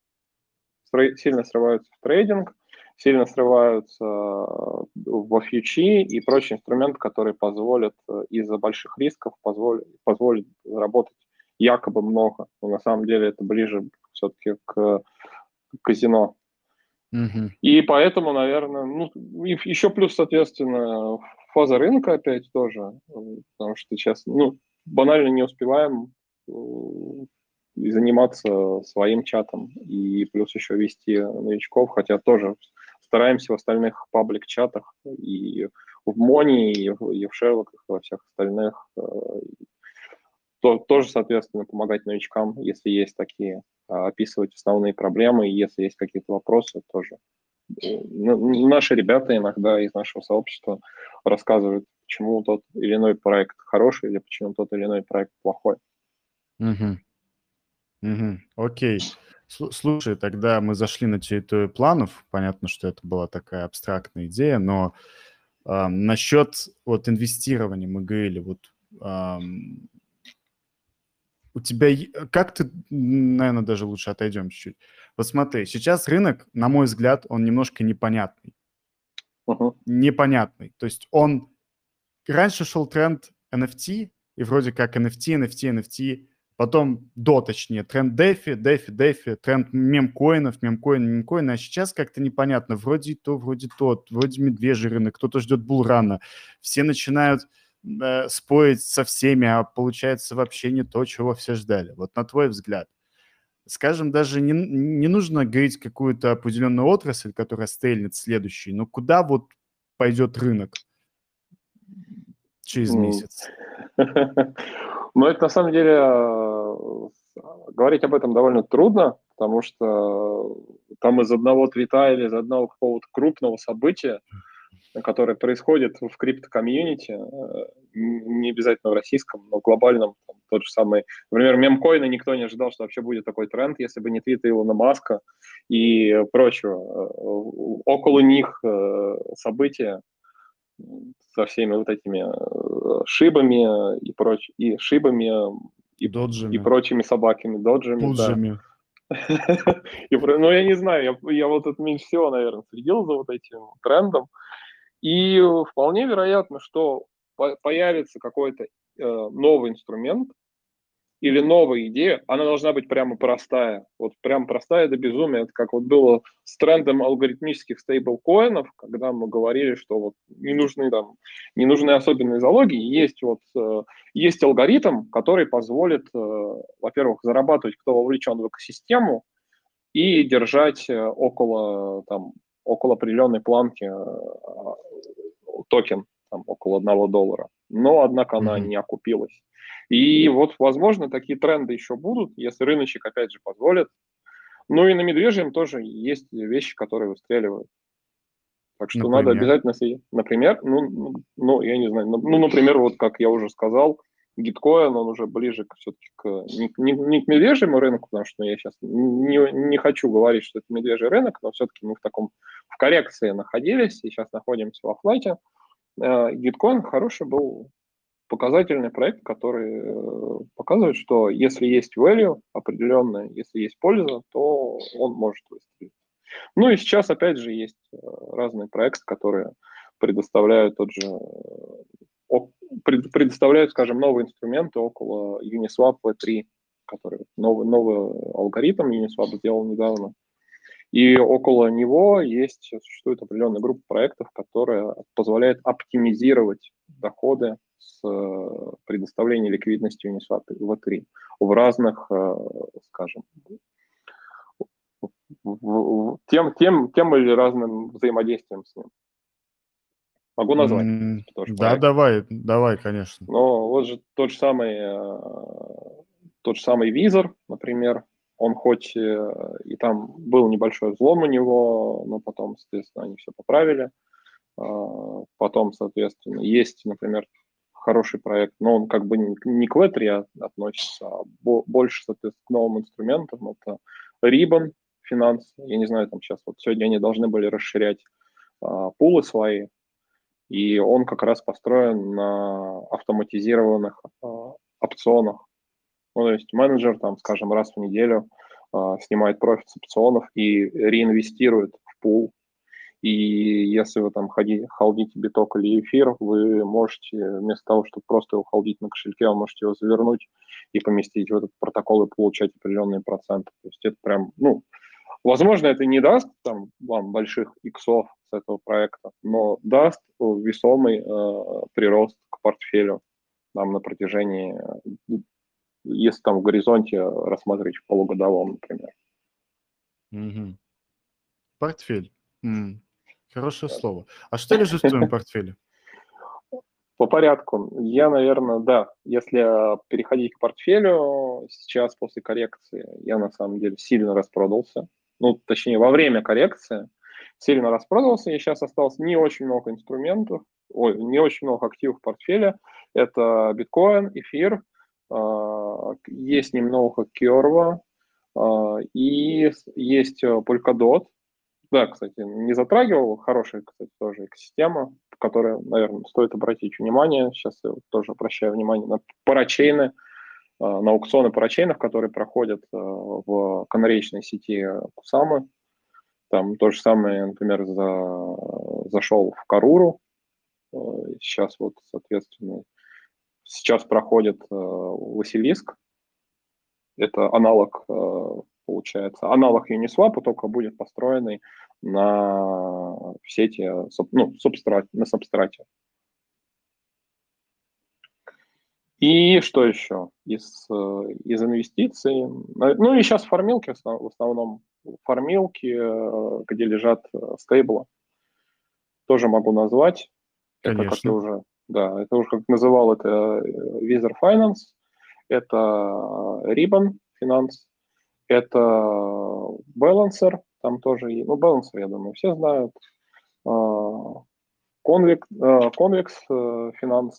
Сильно срываются в трейдинг, сильно срываются во фьючи и прочие инструменты, которые позволят э, из-за больших рисков позволят, позволят заработать якобы много. Но на самом деле это ближе все-таки к казино. И поэтому, наверное, ну, еще плюс, соответственно, фаза рынка опять тоже, потому что сейчас, ну, банально не успеваем и заниматься своим чатом, и плюс еще вести новичков, хотя тоже стараемся в остальных паблик-чатах и в Мони, и в, и в Шерлоках, и во всех остальных, э, то, тоже, соответственно, помогать новичкам, если есть такие, а, описывать основные проблемы, и если есть какие-то вопросы, тоже. Э, наши ребята иногда из нашего сообщества рассказывают, почему тот или иной проект хороший, или почему тот или иной проект плохой. Угу. Угу. Окей. Слушай, тогда мы зашли на территорию планов. Понятно, что это была такая абстрактная идея, но а, насчет вот инвестирования мы говорили, вот ам, у тебя, как ты, наверное, даже лучше отойдем чуть-чуть. Вот смотри, сейчас рынок, на мой взгляд, он немножко непонятный. Uh-huh. Непонятный. То есть он, раньше шел тренд NFT, и вроде как NFT, NFT, NFT, Потом до, точнее, тренд дефи, дефи, дефи, тренд мемкоинов, мемкоин, мемкоин. А сейчас как-то непонятно. Вроде то, вроде тот, вроде медвежий рынок, кто-то ждет булрана. Все начинают э, спорить со всеми, а получается вообще не то, чего все ждали. Вот на твой взгляд. Скажем, даже не, не нужно говорить какую-то определенную отрасль, которая стрельнет следующей, но куда вот пойдет рынок через месяц? Но это на самом деле э, говорить об этом довольно трудно, потому что там из одного твита или из одного какого-то крупного события, которое происходит в крипто-комьюнити, э, не обязательно в российском, но в глобальном, там, тот же самый, например, мемкоина никто не ожидал, что вообще будет такой тренд, если бы не твиты Илона Маска и прочего. Э, около них события, со всеми вот этими шибами и проч и шибами и, доджами. и прочими собаками, доджами. Пуджами. Да. и, ну, я не знаю, я, я вот это меньше всего, наверное, следил за вот этим трендом. И вполне вероятно, что по появится какой-то э, новый инструмент, или новая идея, она должна быть прямо простая. Вот прям простая до безумия. Это как вот было с трендом алгоритмических стейблкоинов, когда мы говорили, что вот не нужны там, не нужны особенные залоги. Есть вот э, есть алгоритм, который позволит, э, во-первых, зарабатывать, кто вовлечен в экосистему, и держать э, около там около определенной планки токен, там, около одного доллара. Но, однако, она не окупилась. И вот, возможно, такие тренды еще будут, если рыночек, опять же, позволит. Ну и на медвежьем тоже есть вещи, которые выстреливают. Так что например? надо обязательно следить. Например, ну, ну, я не знаю, ну, ну, например, вот как я уже сказал, гиткоин, он уже ближе к, все-таки к, не, не, не к медвежьему рынку, потому что я сейчас не, не хочу говорить, что это медвежий рынок, но все-таки мы в таком, в коррекции находились, и сейчас находимся в офлайте. Э, гиткоин хороший был показательный проект, который э, показывает, что если есть value определенная, если есть польза, то он может выстрелить. Ну и сейчас, опять же, есть э, разные проекты, которые предоставляют тот же предоставляют, скажем, новые инструменты около Uniswap V3, который новый, новый алгоритм Uniswap сделал недавно. И около него есть, существует определенная группа проектов, которая позволяет оптимизировать доходы с э, предоставления ликвидности Uniswap V3 в разных, э, скажем, тем, тем, тем или разным взаимодействием с ним. Могу назвать? Mm, да, проект. давай, давай, конечно. Но вот же тот же самый, э, тот же самый визор, например, он хоть и там был небольшой взлом у него, но потом, соответственно, они все поправили. Потом, соответственно, есть, например, хороший проект, но он как бы не к Web3 относится, а больше, соответственно, к новым инструментам. Это Ribbon финанс. Я не знаю, там сейчас вот сегодня они должны были расширять а, пулы свои, и он как раз построен на автоматизированных а, опционах. Ну, то есть менеджер, там, скажем, раз в неделю а, снимает профит с опционов и реинвестирует в пул и если вы там ходите, холдите биток или эфир, вы можете вместо того, чтобы просто его холдить на кошельке, вы можете его завернуть и поместить в этот протокол и получать определенные проценты. То есть это прям, ну, возможно, это не даст там вам больших иксов с этого проекта, но даст весомый э, прирост к портфелю нам на протяжении, если там в горизонте рассматривать в полугодовом, например. Угу. Портфель. М. Хорошее слово. А что лежит в твоем портфеле? По порядку. Я, наверное, да, если переходить к портфелю, сейчас после коррекции я на самом деле сильно распродался. Ну, точнее, во время коррекции сильно распродался, и сейчас осталось не очень много инструментов, ой, не очень много активов в портфеле. Это биткоин, эфир, а, есть немного Керва, а, и есть Polkadot, да, кстати, не затрагивал. Хорошая, кстати, тоже экосистема, которая, наверное, стоит обратить внимание. Сейчас я тоже обращаю внимание на парачейны, а, на аукционы парачейнов, которые проходят а, в канареечной сети Кусамы. Там то же самое, например, за, зашел в Каруру. А, сейчас вот, соответственно, сейчас проходит Василиск. Это аналог получается. Аналог Uniswap только будет построенный на сети, ну, субстрат, на субстрате. И что еще из, из инвестиций? Ну и сейчас фармилки в основном. Фармилки, где лежат стейблы. Тоже могу назвать. Конечно. Это как я уже, да, это уже как называл это Visa Finance, это Ribbon Finance, это Balancer, там тоже, ну, Balancer, я думаю, все знают. Convex, Convex э, Finance.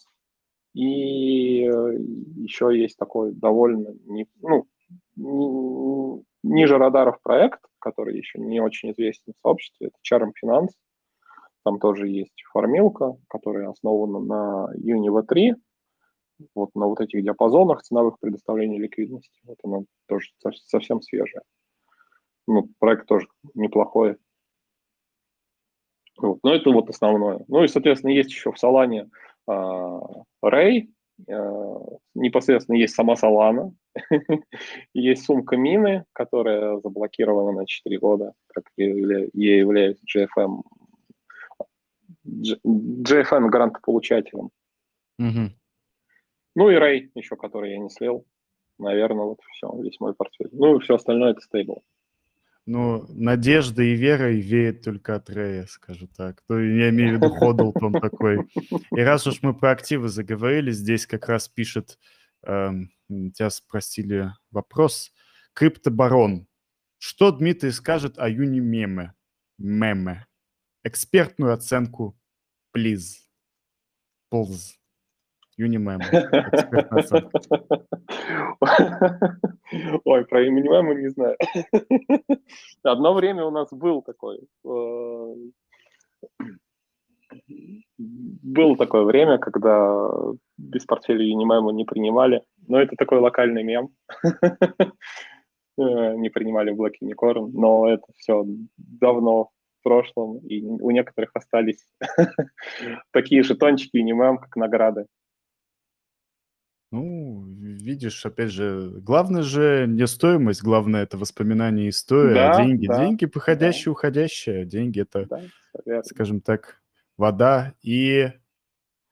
И э, еще есть такой довольно, ну, ниже радаров проект, который еще не очень известен в сообществе, это Charm Finance. Там тоже есть формилка, которая основана на Univa 3, вот на вот этих диапазонах ценовых предоставлений ликвидности. Вот она тоже совсем свежая. Ну, проект тоже неплохой. Вот. Но это вот основное. Ну и, соответственно, есть еще в Салане э, Ray, э, непосредственно есть сама Solana, есть сумка мины, которая заблокирована на 4 года, как я являюсь GFM, GFM грантополучателем. Угу. Ну и Ray еще, который я не слил. Наверное, вот все, весь мой портфель. Ну и все остальное это стейбл. Ну, надежда и вера и веет только от Рэя, скажу так. То я имею в виду ходл там такой. И раз уж мы про активы заговорили, здесь как раз пишет, эм, тебя спросили вопрос, криптобарон. Что Дмитрий скажет о Юни Меме? Меме. Экспертную оценку, please. Please. Юнимем. Ой, про Юнимема не знаю. Одно время у нас был такой... Э, было такое время, когда без портфеля Юнимема не принимали. Но это такой локальный мем. Э, не принимали в блоке Unicorn. Но это все давно в прошлом. И у некоторых остались такие же тончики Юнимем, как награды. Ну, видишь, опять же, главное же не стоимость, главное это воспоминания истории, а Да, деньги. да, Деньги да, приходящие, уходящие. Деньги это, да, скажем так, вода. И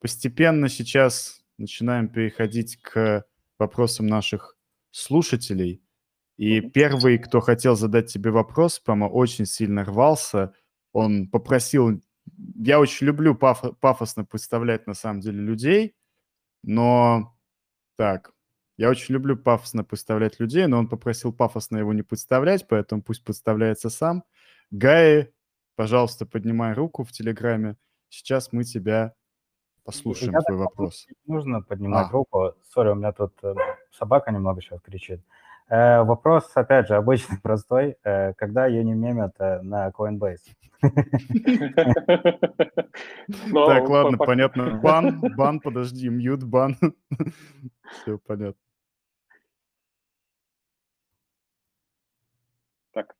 постепенно сейчас начинаем переходить к вопросам наших слушателей. И первый, кто хотел задать тебе вопрос, прямо очень сильно рвался. Он попросил... Я очень люблю пафо- пафосно представлять на самом деле людей, но так, я очень люблю пафосно представлять людей, но он попросил пафосно его не представлять, поэтому пусть представляется сам. Гай, пожалуйста, поднимай руку в Телеграме. Сейчас мы тебя послушаем, Я твой вопрос. нужно поднимать а. руку. Сори, у меня тут э, собака немного сейчас кричит. Э, вопрос, опять же, обычный, простой. Э, когда ее не мемят э, на Coinbase? Так, ладно, понятно. Бан, бан, подожди, мьют, бан. Все понятно. Так.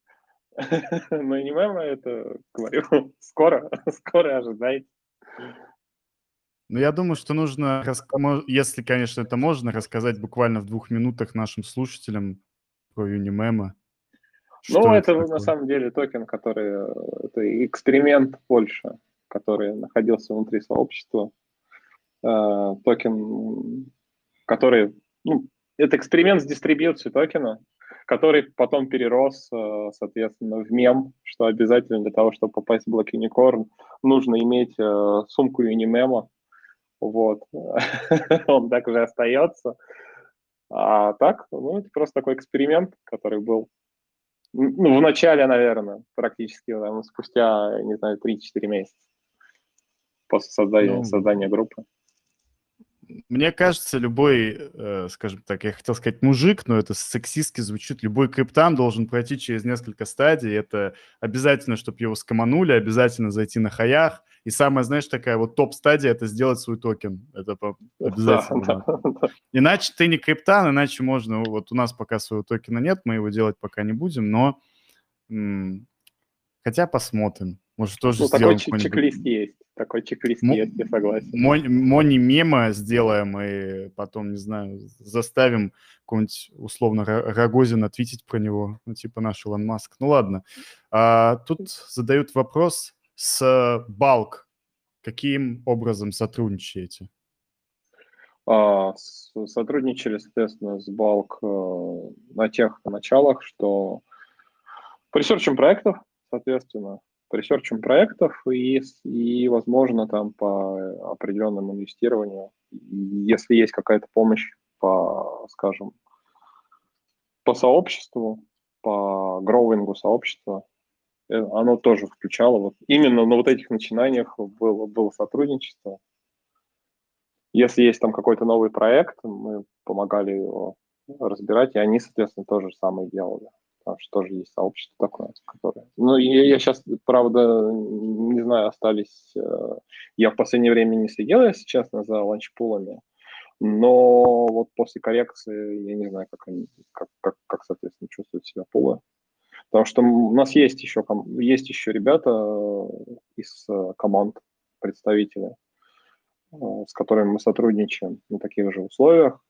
Ну, не мемо, это говорю. Скоро, скоро ожидайте. Ну, я думаю, что нужно, если, конечно, это можно, рассказать буквально в двух минутах нашим слушателям про Юнимема. Ну, это, это на самом деле токен, который... Это эксперимент больше, который находился внутри сообщества. Э, токен, который... Ну, это эксперимент с дистрибьюцией токена, который потом перерос, э, соответственно, в мем, что обязательно для того, чтобы попасть в Black Unicorn, нужно иметь э, сумку Unimemo, вот. Он так уже остается. А так, ну, это просто такой эксперимент, который был ну, в начале, наверное, практически, там, спустя, не знаю, 3-4 месяца после создания, ну, создания группы. Мне кажется, любой, э, скажем так, я хотел сказать мужик, но это сексистски звучит, любой криптан должен пройти через несколько стадий. Это обязательно, чтобы его скоманули, обязательно зайти на хаях. И самая, знаешь, такая вот топ-стадия – это сделать свой токен. Это обязательно. Да. Иначе ты не криптан, иначе можно… Вот у нас пока своего токена нет, мы его делать пока не будем, но… М- хотя посмотрим. Может, тоже ну, сделаем такой чек-лист есть. Такой чек-лист есть, я согласен. Мони мема сделаем и потом, не знаю, заставим какого-нибудь условно Рогозина твитить про него, ну, типа наш Илон Маск. Ну, ладно. А, тут задают вопрос с Балк. Каким образом сотрудничаете? А, сотрудничали, соответственно, с Балк э, на тех началах, что по research ам проектов, соответственно, по research ам проектов и, и, возможно, там по определенному инвестированию, если есть какая-то помощь по, скажем, по сообществу, по гроуингу сообщества, э, оно тоже включало. Вот именно на вот этих начинаниях было, было сотрудничество. Если есть там какой-то новый проект, мы помогали его разбирать, и они, соответственно, тоже самое делали потому что тоже есть сообщество такое, которое... Ну, я, я сейчас, правда, не знаю, остались... Э, я в последнее время не следил, если честно, за ланчпулами, но вот после коррекции я не знаю, как они, как, как, как соответственно, чувствуют себя пулы. Потому что у нас есть еще, есть еще ребята э, из э, команд, представители, с которыми мы сотрудничаем на таких же условиях.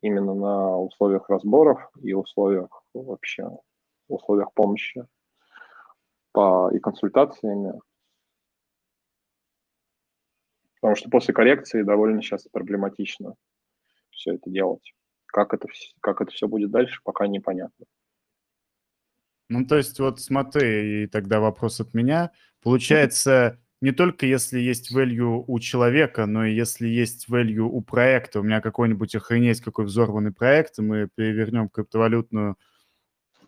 Именно на условиях разборов и условиях вообще, условиях помощи по, и консультациями. Потому что после коррекции довольно сейчас проблематично все это делать. Как это, как это все будет дальше, пока непонятно. Ну, то есть вот смотри, и тогда вопрос от меня. Получается, не только если есть value у человека, но и если есть value у проекта. У меня какой-нибудь охренеть какой взорванный проект, мы перевернем криптовалютную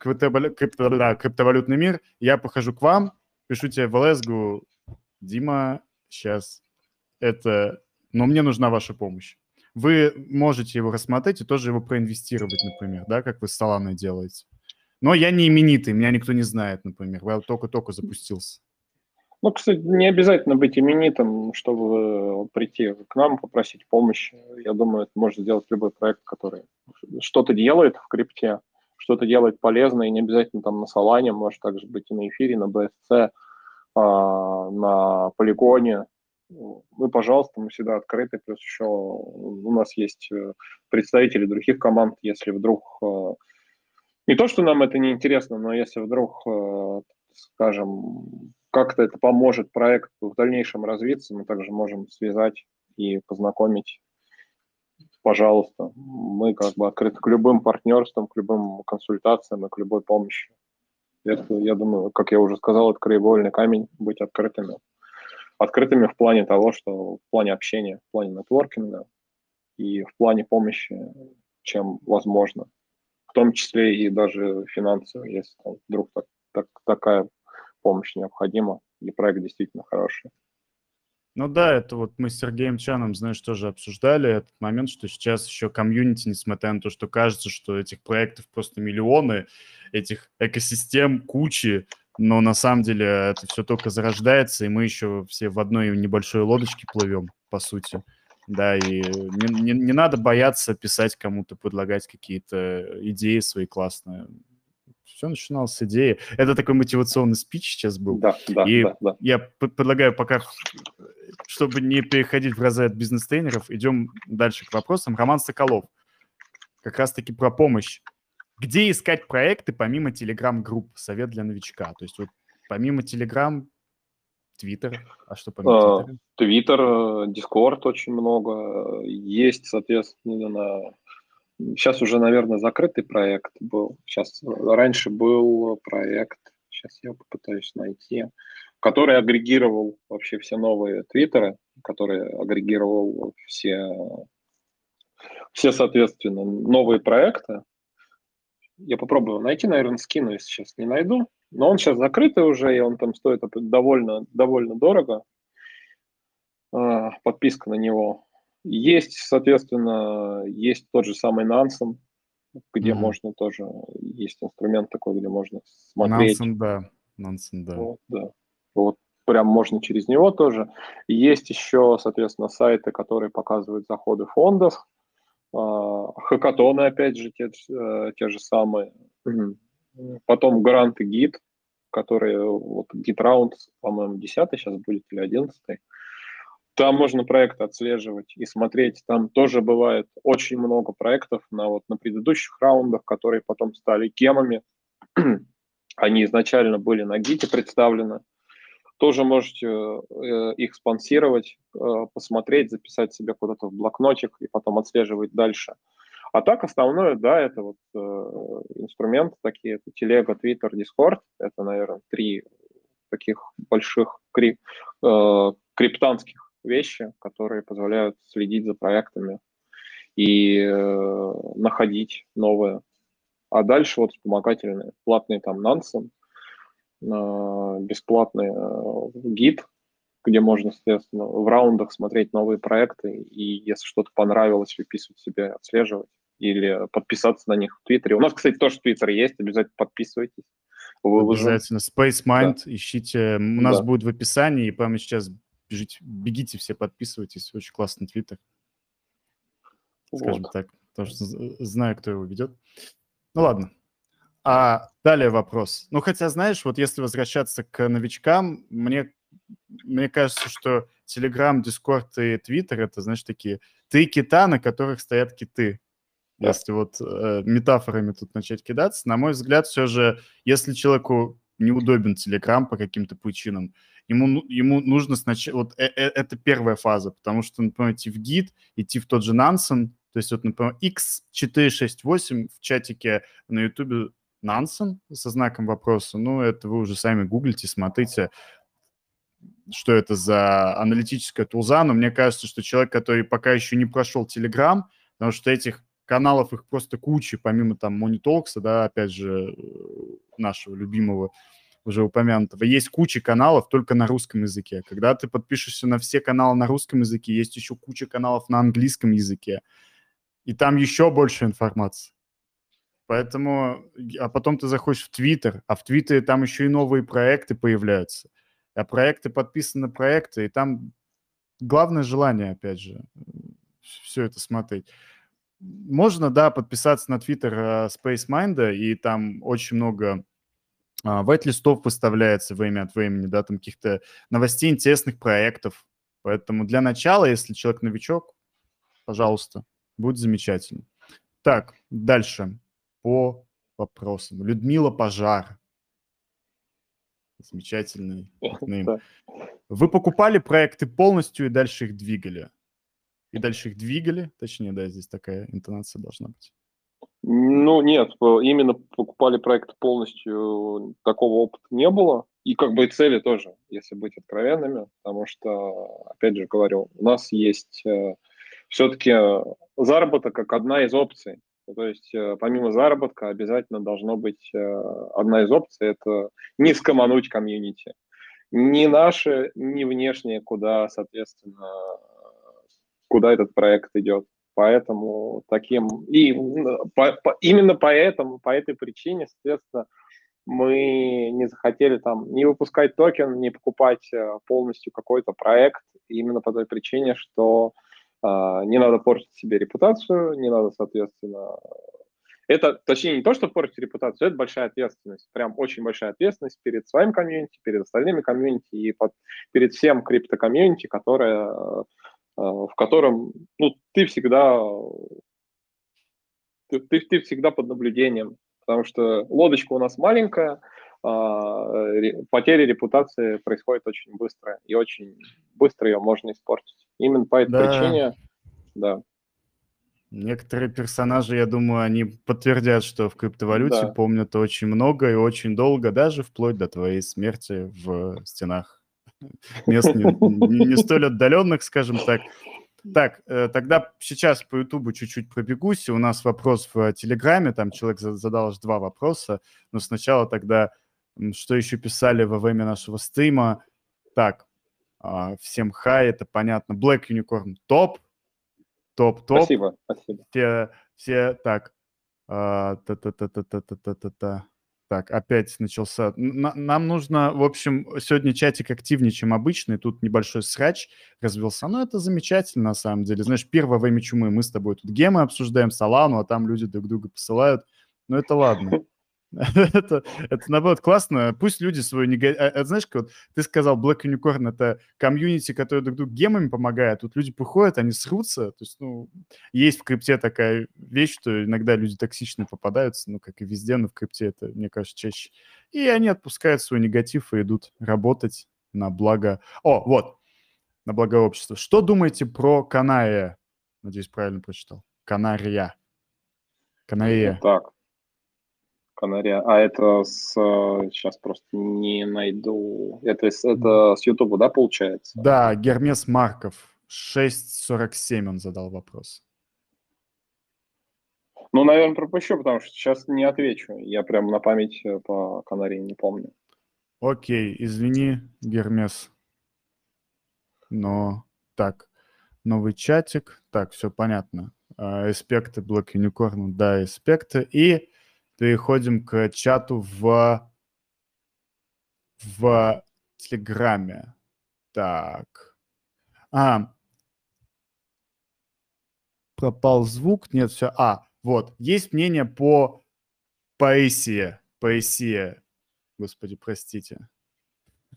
крипто, да, криптовалютный мир, я похожу к вам, пишу тебе в ЛС, говорю, Дима, сейчас это... Но мне нужна ваша помощь. Вы можете его рассмотреть и тоже его проинвестировать, например, да, как вы с Solana делаете. Но я не именитый, меня никто не знает, например. Я только-только запустился. Ну, кстати, не обязательно быть именитым, чтобы прийти к нам, попросить помощи. Я думаю, это может сделать любой проект, который что-то делает в крипте, что-то делает полезно, и не обязательно там на Солане, может также быть и на эфире, на BSC, а, на полигоне. Мы, пожалуйста, мы всегда открыты, плюс еще у нас есть э, представители других команд, если вдруг э, не то, что нам это не интересно, но если вдруг, э, скажем, как-то это поможет проекту в дальнейшем развиться, мы также можем связать и познакомить. Пожалуйста, мы как бы открыты к любым партнерствам, к любым консультациям и к любой помощи. Это, я думаю, как я уже сказал, это краеугольный камень быть открытыми. Открытыми в плане того, что в плане общения, в плане нетворкинга и в плане помощи, чем возможно. В том числе и даже финансово, если там, вдруг так, так, такая помощь необходима, и проект действительно хороший. Ну да, это вот мы с Сергеем Чаном, знаешь, тоже обсуждали этот момент, что сейчас еще комьюнити, несмотря на то, что кажется, что этих проектов просто миллионы, этих экосистем кучи, но на самом деле это все только зарождается, и мы еще все в одной небольшой лодочке плывем, по сути. Да, и не, не, не надо бояться писать кому-то, предлагать какие-то идеи свои классные все начиналось с идеи. Это такой мотивационный спич сейчас был. Да, да, и да, да. я предлагаю пока, чтобы не переходить в разряд бизнес-тренеров, идем дальше к вопросам. Роман Соколов. Как раз-таки про помощь. Где искать проекты помимо телеграм-групп? Совет для новичка. То есть вот помимо телеграм, Твиттер, а что помимо а, Твиттер? Дискорд очень много. Есть, соответственно, Сейчас уже, наверное, закрытый проект был. Сейчас раньше был проект, сейчас я попытаюсь найти, который агрегировал вообще все новые твиттеры, который агрегировал все, все, соответственно, новые проекты. Я попробую найти, наверное, скину, если сейчас не найду. Но он сейчас закрытый уже, и он там стоит довольно, довольно дорого. А, подписка на него. Есть, соответственно, есть тот же самый Nansen, где mm-hmm. можно тоже, есть инструмент такой, где можно смотреть. Nansen, да. Nansen, да. Вот, да. Вот прям можно через него тоже. Есть еще, соответственно, сайты, которые показывают заходы фондов. А, хакатоны, опять же, те, э, те же самые. Потом гранты гид, которые, вот гид-раунд, по-моему, 10 сейчас будет или 11 там можно проект отслеживать и смотреть. Там тоже бывает очень много проектов на, вот, на предыдущих раундах, которые потом стали кемами. Они изначально были на гите представлены. Тоже можете э, их спонсировать, э, посмотреть, записать себе куда-то в блокнотик и потом отслеживать дальше. А так основное, да, это вот э, инструменты такие, это телега, твиттер, дискорд. Это, наверное, три таких больших крип, э, криптанских вещи, которые позволяют следить за проектами и э, находить новые. А дальше вот вспомогательные, платные там Nansen, э, бесплатный э, гид, где можно, соответственно, в раундах смотреть новые проекты, и если что-то понравилось, выписывать себе, отслеживать или подписаться на них в Твиттере. У нас, кстати, тоже Твиттер есть, обязательно подписывайтесь. Выложим. Обязательно. Space Mind да. ищите. У нас да. будет в описании, и прямо сейчас бежите, бегите все, подписывайтесь. Очень классный твиттер. Скажем вот. так. Потому что знаю, кто его ведет. Ну ладно. А далее вопрос. Ну, хотя, знаешь, вот если возвращаться к новичкам, мне, мне кажется, что Telegram, Discord и Twitter — это, знаешь, такие три кита, на которых стоят киты. если вот э, метафорами тут начать кидаться, на мой взгляд, все же, если человеку неудобен Telegram по каким-то причинам, ему, ну, ему нужно сначала... Вот э -э это первая фаза, потому что, например, идти в гид, идти в тот же Nansen, то есть вот, например, X468 в чатике на YouTube Nansen со знаком вопроса, ну, это вы уже сами гуглите, смотрите, что это за аналитическая тулза, но мне кажется, что человек, который пока еще не прошел Telegram, потому что этих каналов их просто куча, помимо там Монитолкса, да, опять же, нашего любимого уже упомянутого, есть куча каналов только на русском языке. Когда ты подпишешься на все каналы на русском языке, есть еще куча каналов на английском языке, и там еще больше информации. Поэтому, а потом ты заходишь в Твиттер, а в Твиттере там еще и новые проекты появляются. А проекты подписаны на проекты, и там главное желание, опять же, все это смотреть. Можно, да, подписаться на Твиттер uh, Space Mind, и там очень много вайт-листов выставляется время от времени, да, там каких-то новостей, интересных проектов. Поэтому для начала, если человек новичок, пожалуйста, будет замечательно. Так, дальше по вопросам. Людмила Пожар. Замечательный никнейм. Вы покупали проекты полностью и дальше их двигали? И дальше их двигали? Точнее, да, здесь такая интонация должна быть. Ну, нет, именно покупали проект полностью, такого опыта не было. И как бы и цели тоже, если быть откровенными, потому что, опять же говорю, у нас есть э, все-таки заработок как одна из опций. То есть э, помимо заработка обязательно должно быть э, одна из опций – это не скомануть комьюнити. Ни наше, ни внешнее, куда, соответственно, куда этот проект идет. Поэтому таким... И по, по, именно поэтому, по этой причине, соответственно, мы не захотели там не выпускать токен, не покупать э, полностью какой-то проект, именно по той причине, что а, не надо портить себе репутацию, не надо, соответственно... Это, точнее, не то, что портить репутацию, это большая ответственность, прям очень большая ответственность перед своим комьюнити, перед остальными комьюнити и под, перед всем крипто-комьюнити, которое, в котором ну, ты всегда ты, ты, ты всегда под наблюдением, потому что лодочка у нас маленькая, а, потеря репутации происходит очень быстро, и очень быстро ее можно испортить. Именно по этой да. причине, да. Некоторые персонажи, я думаю, они подтвердят, что в криптовалюте да. помнят очень много и очень долго, даже вплоть до твоей смерти в стенах мест не, не, не столь отдаленных, скажем так. Так, э, тогда сейчас по Ютубу чуть-чуть пробегусь. У нас вопрос в Телеграме, там человек задал аж два вопроса, но сначала тогда, что еще писали во время нашего стрима. Так, а, всем хай, это понятно. Black Unicorn топ, топ, топ. Спасибо, спасибо. Все, все так. Та-та-та-та-та-та-та-та. Так, опять начался. Нам нужно, в общем, сегодня чатик активнее, чем обычный. Тут небольшой срач развелся. Но это замечательно, на самом деле. Знаешь, первое время чумы мы с тобой тут гемы обсуждаем, Солану, а там люди друг друга посылают. Но это ладно. это, это, наоборот, классно. Пусть люди свою негатив... А, а, знаешь, вот ты сказал, Black Unicorn — это комьюнити, который друг другу гемами помогает. Тут люди приходят, они срутся. То есть, ну, есть в крипте такая вещь, что иногда люди токсичные попадаются, ну, как и везде, но в крипте это, мне кажется, чаще. И они отпускают свой негатив и идут работать на благо... О, вот, на благо общества. Что думаете про Канария? Надеюсь, правильно прочитал. Канария. Канария. Так, Канария. А это с... Сейчас просто не найду. Это, это с Ютуба, да, получается? Да, Гермес Марков. 6.47 он задал вопрос. Ну, наверное, пропущу, потому что сейчас не отвечу. Я прям на память э, по Канарии не помню. Окей, извини, Гермес. Но так, новый чатик. Так, все понятно. Аспекты Black Unicorn, да, аспекты. И переходим к чату в, в Телеграме. Так. А, пропал звук, нет, все. А, вот, есть мнение по поэзии. Поэзия. Господи, простите.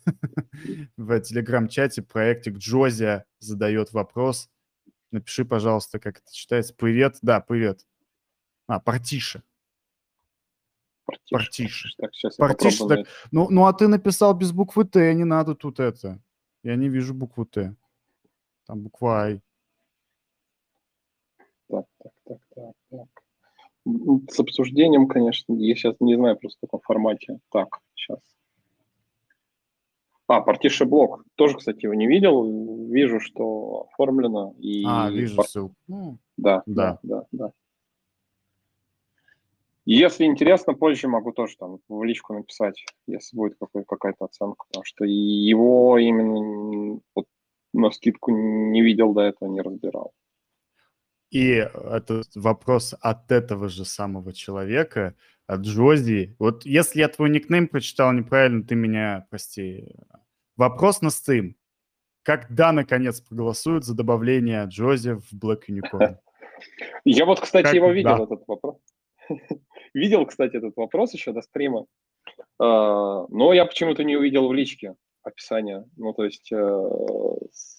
В телеграм-чате проектик Джозия задает вопрос. Напиши, пожалуйста, как это читается. Привет. Да, привет. А, партиша. Партиша. Партиша. Так, сейчас я Партиша, попробую так- Ну, ну, а ты написал без буквы Т, не надо тут это. Я не вижу букву Т. Там буква Ай. Так, так, так, так, так. С обсуждением, конечно, я сейчас не знаю просто в каком формате. Так, сейчас. А, партиша блок. Тоже, кстати, его не видел. Вижу, что оформлено. И А, вижу пар- ссылку. Ну, Да, Да. да, да, да. Если интересно, позже могу тоже там в личку написать, если будет какая-то оценка, потому что его именно вот, на скидку не видел до этого, не разбирал. И этот вопрос от этого же самого человека, от Джози. Вот если я твой никнейм прочитал неправильно, ты меня прости. Вопрос на стрим. Когда, наконец, проголосуют за добавление Джози в Black Unicorn? Я вот, кстати, его видел, этот вопрос. Видел, кстати, этот вопрос еще до стрима. А, Но я почему-то не увидел в личке описание. Ну, то есть, э,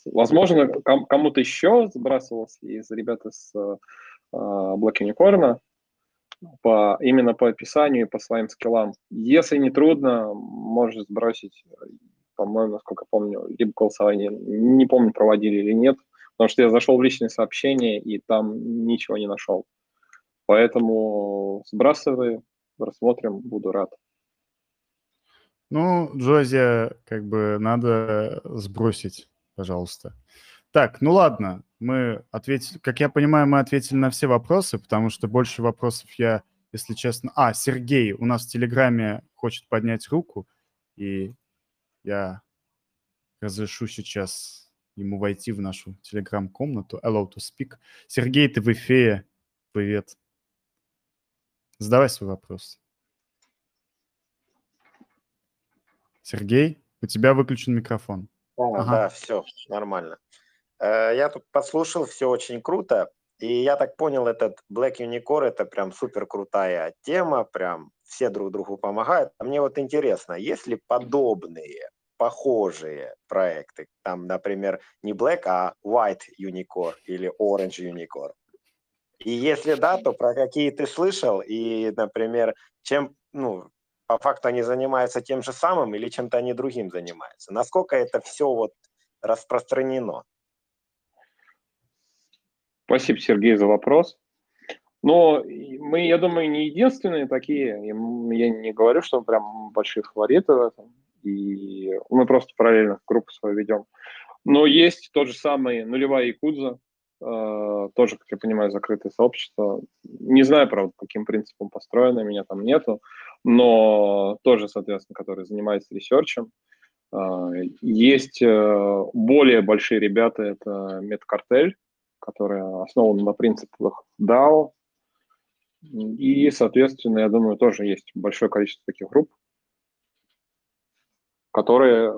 возможно, ком- кому-то еще сбрасывался из ребят из Black Unicorn по, именно по описанию и по своим скиллам. Если не трудно, можешь сбросить, по-моему, насколько помню, либо голосование, не помню, проводили или нет, потому что я зашел в личные сообщения и там ничего не нашел. Поэтому сбрасывай, рассмотрим, буду рад. Ну, Джози, как бы надо сбросить, пожалуйста. Так, ну ладно, мы ответили, как я понимаю, мы ответили на все вопросы, потому что больше вопросов я, если честно... А, Сергей у нас в Телеграме хочет поднять руку, и я разрешу сейчас ему войти в нашу Телеграм-комнату. Allow to speak. Сергей, ты в эфире. Привет. Задавай свой вопрос. Сергей, у тебя выключен микрофон. А, Ага. Да, все нормально. Э, Я тут послушал, все очень круто. И я так понял, этот Black Unicorn это прям супер крутая тема, прям все друг другу помогают. А мне вот интересно, есть ли подобные, похожие проекты, там, например, не Black, а White Unicorn или Orange Unicorn? И если да, то про какие ты слышал? И, например, чем, ну, по факту они занимаются тем же самым или чем-то они другим занимаются? Насколько это все вот распространено? Спасибо, Сергей, за вопрос. Но мы, я думаю, не единственные такие. Я не говорю, что мы прям большие фавориты в этом. И мы просто параллельно группу свою ведем. Но есть тот же самый нулевая якудза, тоже, как я понимаю, закрытое сообщество. Не знаю, правда, каким принципам построено, меня там нету, но тоже, соответственно, который занимается ресерчем. Э, Есть э, более большие ребята, это Медкартель, которая основана на принципах DAO. И, соответственно, я думаю, тоже есть большое количество таких групп, которые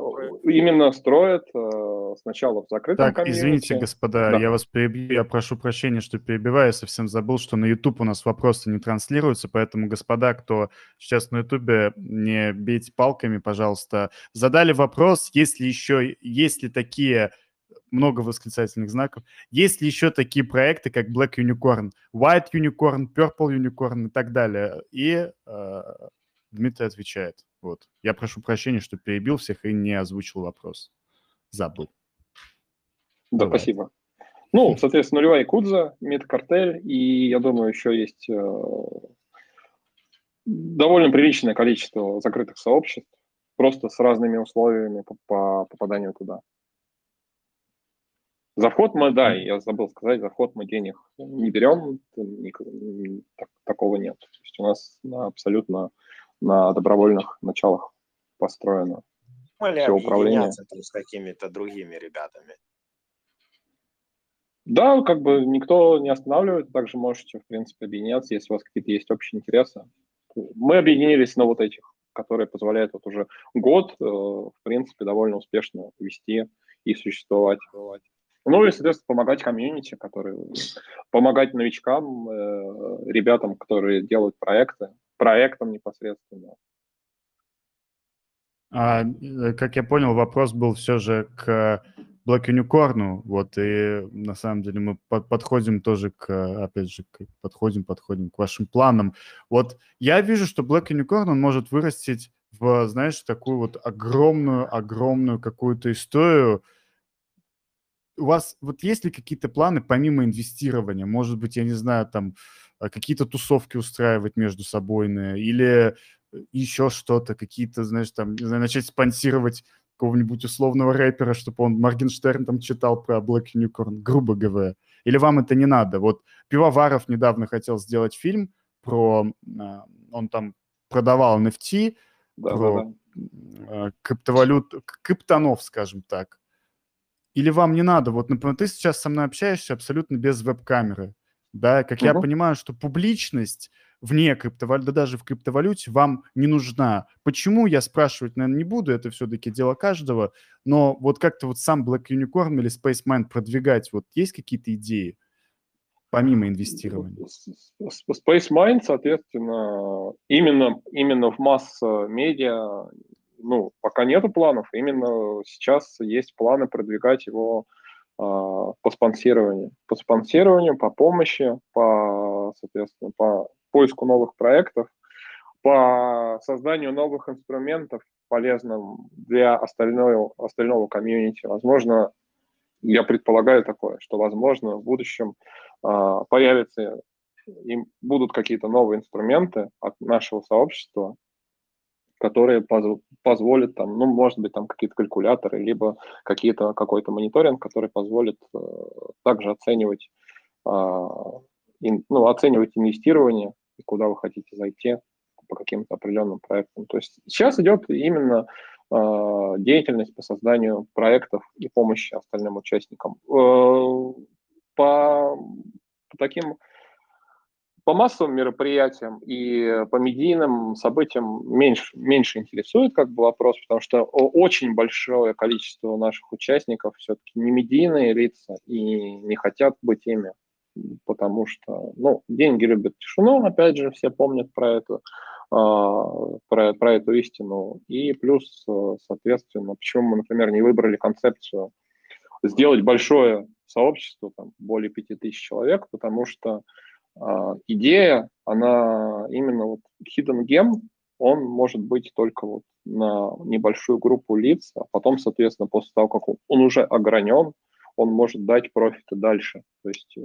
именно строят э, сначала в закрытом Так, извините, комьюнити. господа, Да. я вас перебью, я прошу прощения, что перебиваю, я совсем забыл, что на YouTube у нас вопросы не транслируются, поэтому, господа, кто сейчас на YouTube, не бейте палками, пожалуйста. Задали вопрос, есть ли еще, есть ли такие, много восклицательных знаков, есть ли еще такие проекты, как Black Unicorn, White Unicorn, Purple Unicorn и так далее. И э, Дмитрий отвечает. Вот. Я прошу прощения, что перебил всех и не озвучил вопрос. Забыл. Да, Бывает. спасибо. Ну, соответственно, нулевая Якудза, Медкартель, и, я думаю, еще есть э, довольно приличное количество закрытых сообществ, просто с разными условиями по, по попаданию туда. За вход мы, да, я забыл сказать, за вход мы денег не берем, так- такого нет. То есть у нас на- абсолютно на добровольных началах построено. Или Всё управление. там с какими-то другими ребятами? Да, как бы никто не останавливает, также можете, в принципе, объединяться, если у вас какие-то есть общие интересы. Мы объединились на вот этих, которые позволяют вот уже год, э, в принципе, довольно успешно вести и существовать. Ну и, соответственно, помогать комьюнити, которые помогать новичкам, э, ребятам, которые делают проекты, проектам непосредственно. А, э, как я понял, вопрос был все же к Black Unicorn, вот, и на самом деле мы под, подходим тоже к, опять же, к, подходим, подходим к вашим планам. Вот я вижу, что Black Unicorn, он может вырастить в, знаешь, такую вот огромную, огромную какую-то историю. У вас вот есть ли какие-то планы помимо инвестирования? Может быть, я не знаю, там какие-то тусовки устраивать между собой или еще что-то, какие-то, знаешь, там, не знаю, начать спонсировать какого-нибудь условного рэпера, чтобы он Моргенштерн там читал про Black Unicorn, грубо говоря. Или вам это не надо? Вот Пивоваров недавно хотел сделать фильм про... А, он там продавал NFT, да, про да, да. криптовалют, криптонов, скажем так. Или вам не надо? Вот, например, ты сейчас со мной общаешься абсолютно без веб-камеры. Да, как угу. я понимаю, что публичность вне криптовалюты, да даже в криптовалюте вам не нужна. Почему, я спрашивать, наверное, не буду, это все-таки дело каждого, но вот как-то вот сам Black Unicorn или Space Mind продвигать, вот есть какие-то идеи? помимо инвестирования? Space Mind, соответственно, именно, именно в масс-медиа, ну, пока нету планов, именно сейчас есть планы продвигать его по спонсированию. По спонсированию, по помощи, по, соответственно, по поиску новых проектов, по созданию новых инструментов, полезным для остального, остального комьюнити. Возможно, я предполагаю такое, что, возможно, в будущем э, появятся им будут какие-то новые инструменты от нашего сообщества, которые поз позволят там, ну, может быть, там какие-то калькуляторы, либо какие-то какой-то мониторинг, который позволит э, также оценивать, э, ин, ну, оценивать инвестирование и куда вы хотите зайти по каким-то определенным проектам. То есть сейчас идет именно э, деятельность по созданию проектов и помощи остальным участникам. Э, по, по таким по массовым мероприятиям и по медийным событиям меньше, меньше интересует как бы вопрос, потому что очень большое количество наших участников все-таки не медийные лица и не хотят быть ими потому что, ну, деньги любят тишину, опять же, все помнят про это, а, про, про эту истину. И плюс, э, соответственно, почему мы, например, не выбрали концепцию сделать большое сообщество, там, более 5000 человек, потому что идея, она именно вот hidden gem, он может быть только вот на небольшую группу лиц, а потом, соответственно, после того, как он уже огранен, он может дать профиты дальше. То есть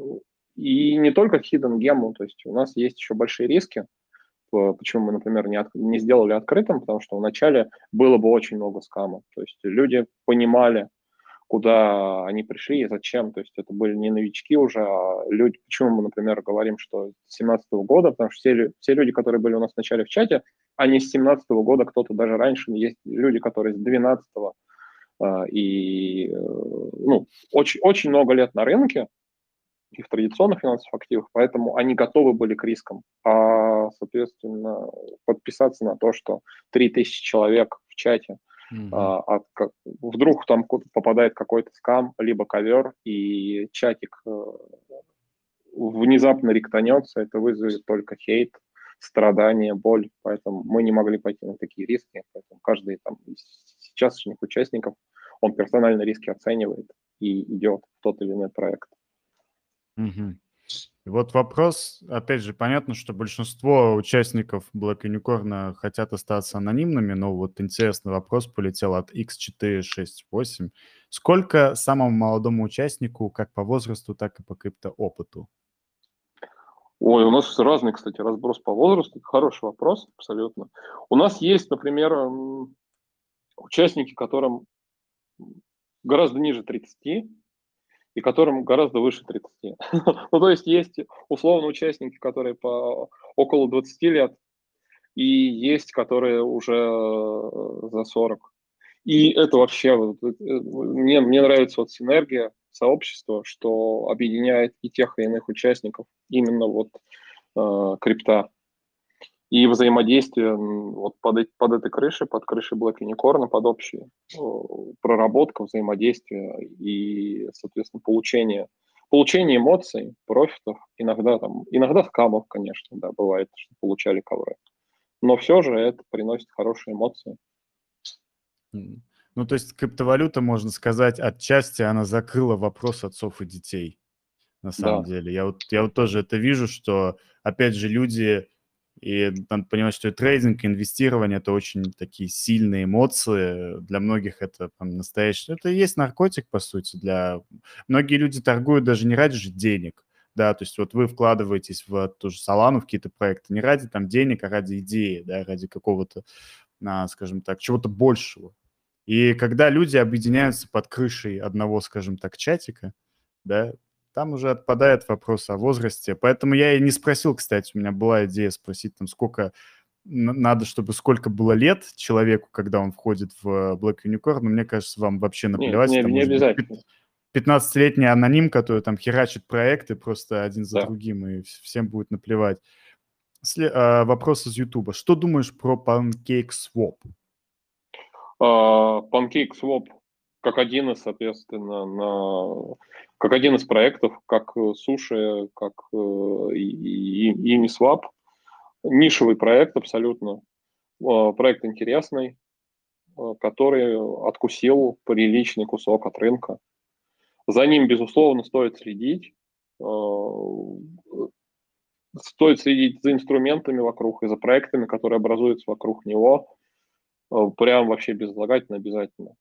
и не только hidden гему, то есть у нас есть еще большие риски, почему мы, например, не, от, не сделали открытым, потому что вначале было бы очень много скамов. То есть люди понимали, куда они пришли и зачем. То есть это были не новички уже, а люди. Почему мы, например, говорим, что с 2017 года, потому что все, все люди, которые были у нас вначале в чате, они с 2017 года, кто-то даже раньше, есть люди, которые с 2012 а, и э, ну, очень, очень много лет на рынке, и в традиционных финансовых активах, поэтому они готовы были к рискам. А, соответственно, подписаться на то, что 3000 человек в чате, mm-hmm. а, как, вдруг там попадает какой-то скам, либо ковер, и чатик э, внезапно ректанется, это вызовет только хейт, страдания, боль, поэтому мы не могли пойти на такие риски, поэтому каждый там из сейчасшних участников, он персонально риски оценивает и идет в тот или иной проект. Вот вопрос, опять же, понятно, что большинство участников Black Unicorn хотят остаться анонимными, но вот интересный вопрос полетел от X468. Сколько самому молодому участнику, как по возрасту, так и по криптоопыту? Ой, у нас разный, кстати, разброс по возрасту. Хороший вопрос, абсолютно. У нас есть, например, участники, которым гораздо ниже 30, и которым гораздо выше 30. ну, то есть есть условно участники, которые по около 20 лет, и есть, которые уже э, за 40. И это вообще, э, мне, мне нравится вот синергия сообщества, что объединяет и тех, и иных участников именно вот э, крипта и взаимодействие вот под, под этой крышей, под крышей Black Unicorn, под общей проработка, взаимодействие и, соответственно, получение, получение эмоций, профитов, иногда там, иногда скамов, конечно, да, бывает, что получали ковры. Но все же это приносит хорошие эмоции. Ну, то есть криптовалюта, можно сказать, отчасти она закрыла вопрос отцов и детей, на самом Да. деле. Я вот, я вот тоже это вижу, что, опять же, люди, и надо понимать, что и трейдинг, и инвестирование – это очень такие сильные эмоции. Для многих это прям настоящий... Это и есть наркотик, по сути. Для... Многие люди торгуют даже не ради же денег, да, то есть вот вы вкладываетесь в ту же Солану, в какие-то проекты, не ради там денег, а ради идеи, да, ради какого-то, а, скажем так, чего-то большего. И когда люди объединяются под крышей одного, скажем так, чатика, да, там уже отпадает вопрос о возрасте. Поэтому я и не спросил, кстати, у меня была идея спросить, там, сколько надо, чтобы сколько было лет человеку, когда он входит в Black Unicorn, но мне кажется, вам вообще Нет, наплевать. не, там не быть обязательно. 15-летний аноним, который там херачит проекты просто один за Да. другим, и вс- всем будет наплевать. Сле- а, вопрос из Ютуба. Что думаешь про PancakeSwap? А, PancakeSwap как один из, соответственно, на, как один из проектов, как э, Суши, как э, Uniswap. Нишевый проект абсолютно. А, Проект интересный, который откусил приличный кусок от рынка. За ним, безусловно, стоит следить. Стоит следить за инструментами вокруг и за проектами, которые образуются вокруг него. Прям вообще безотлагательно обязательно.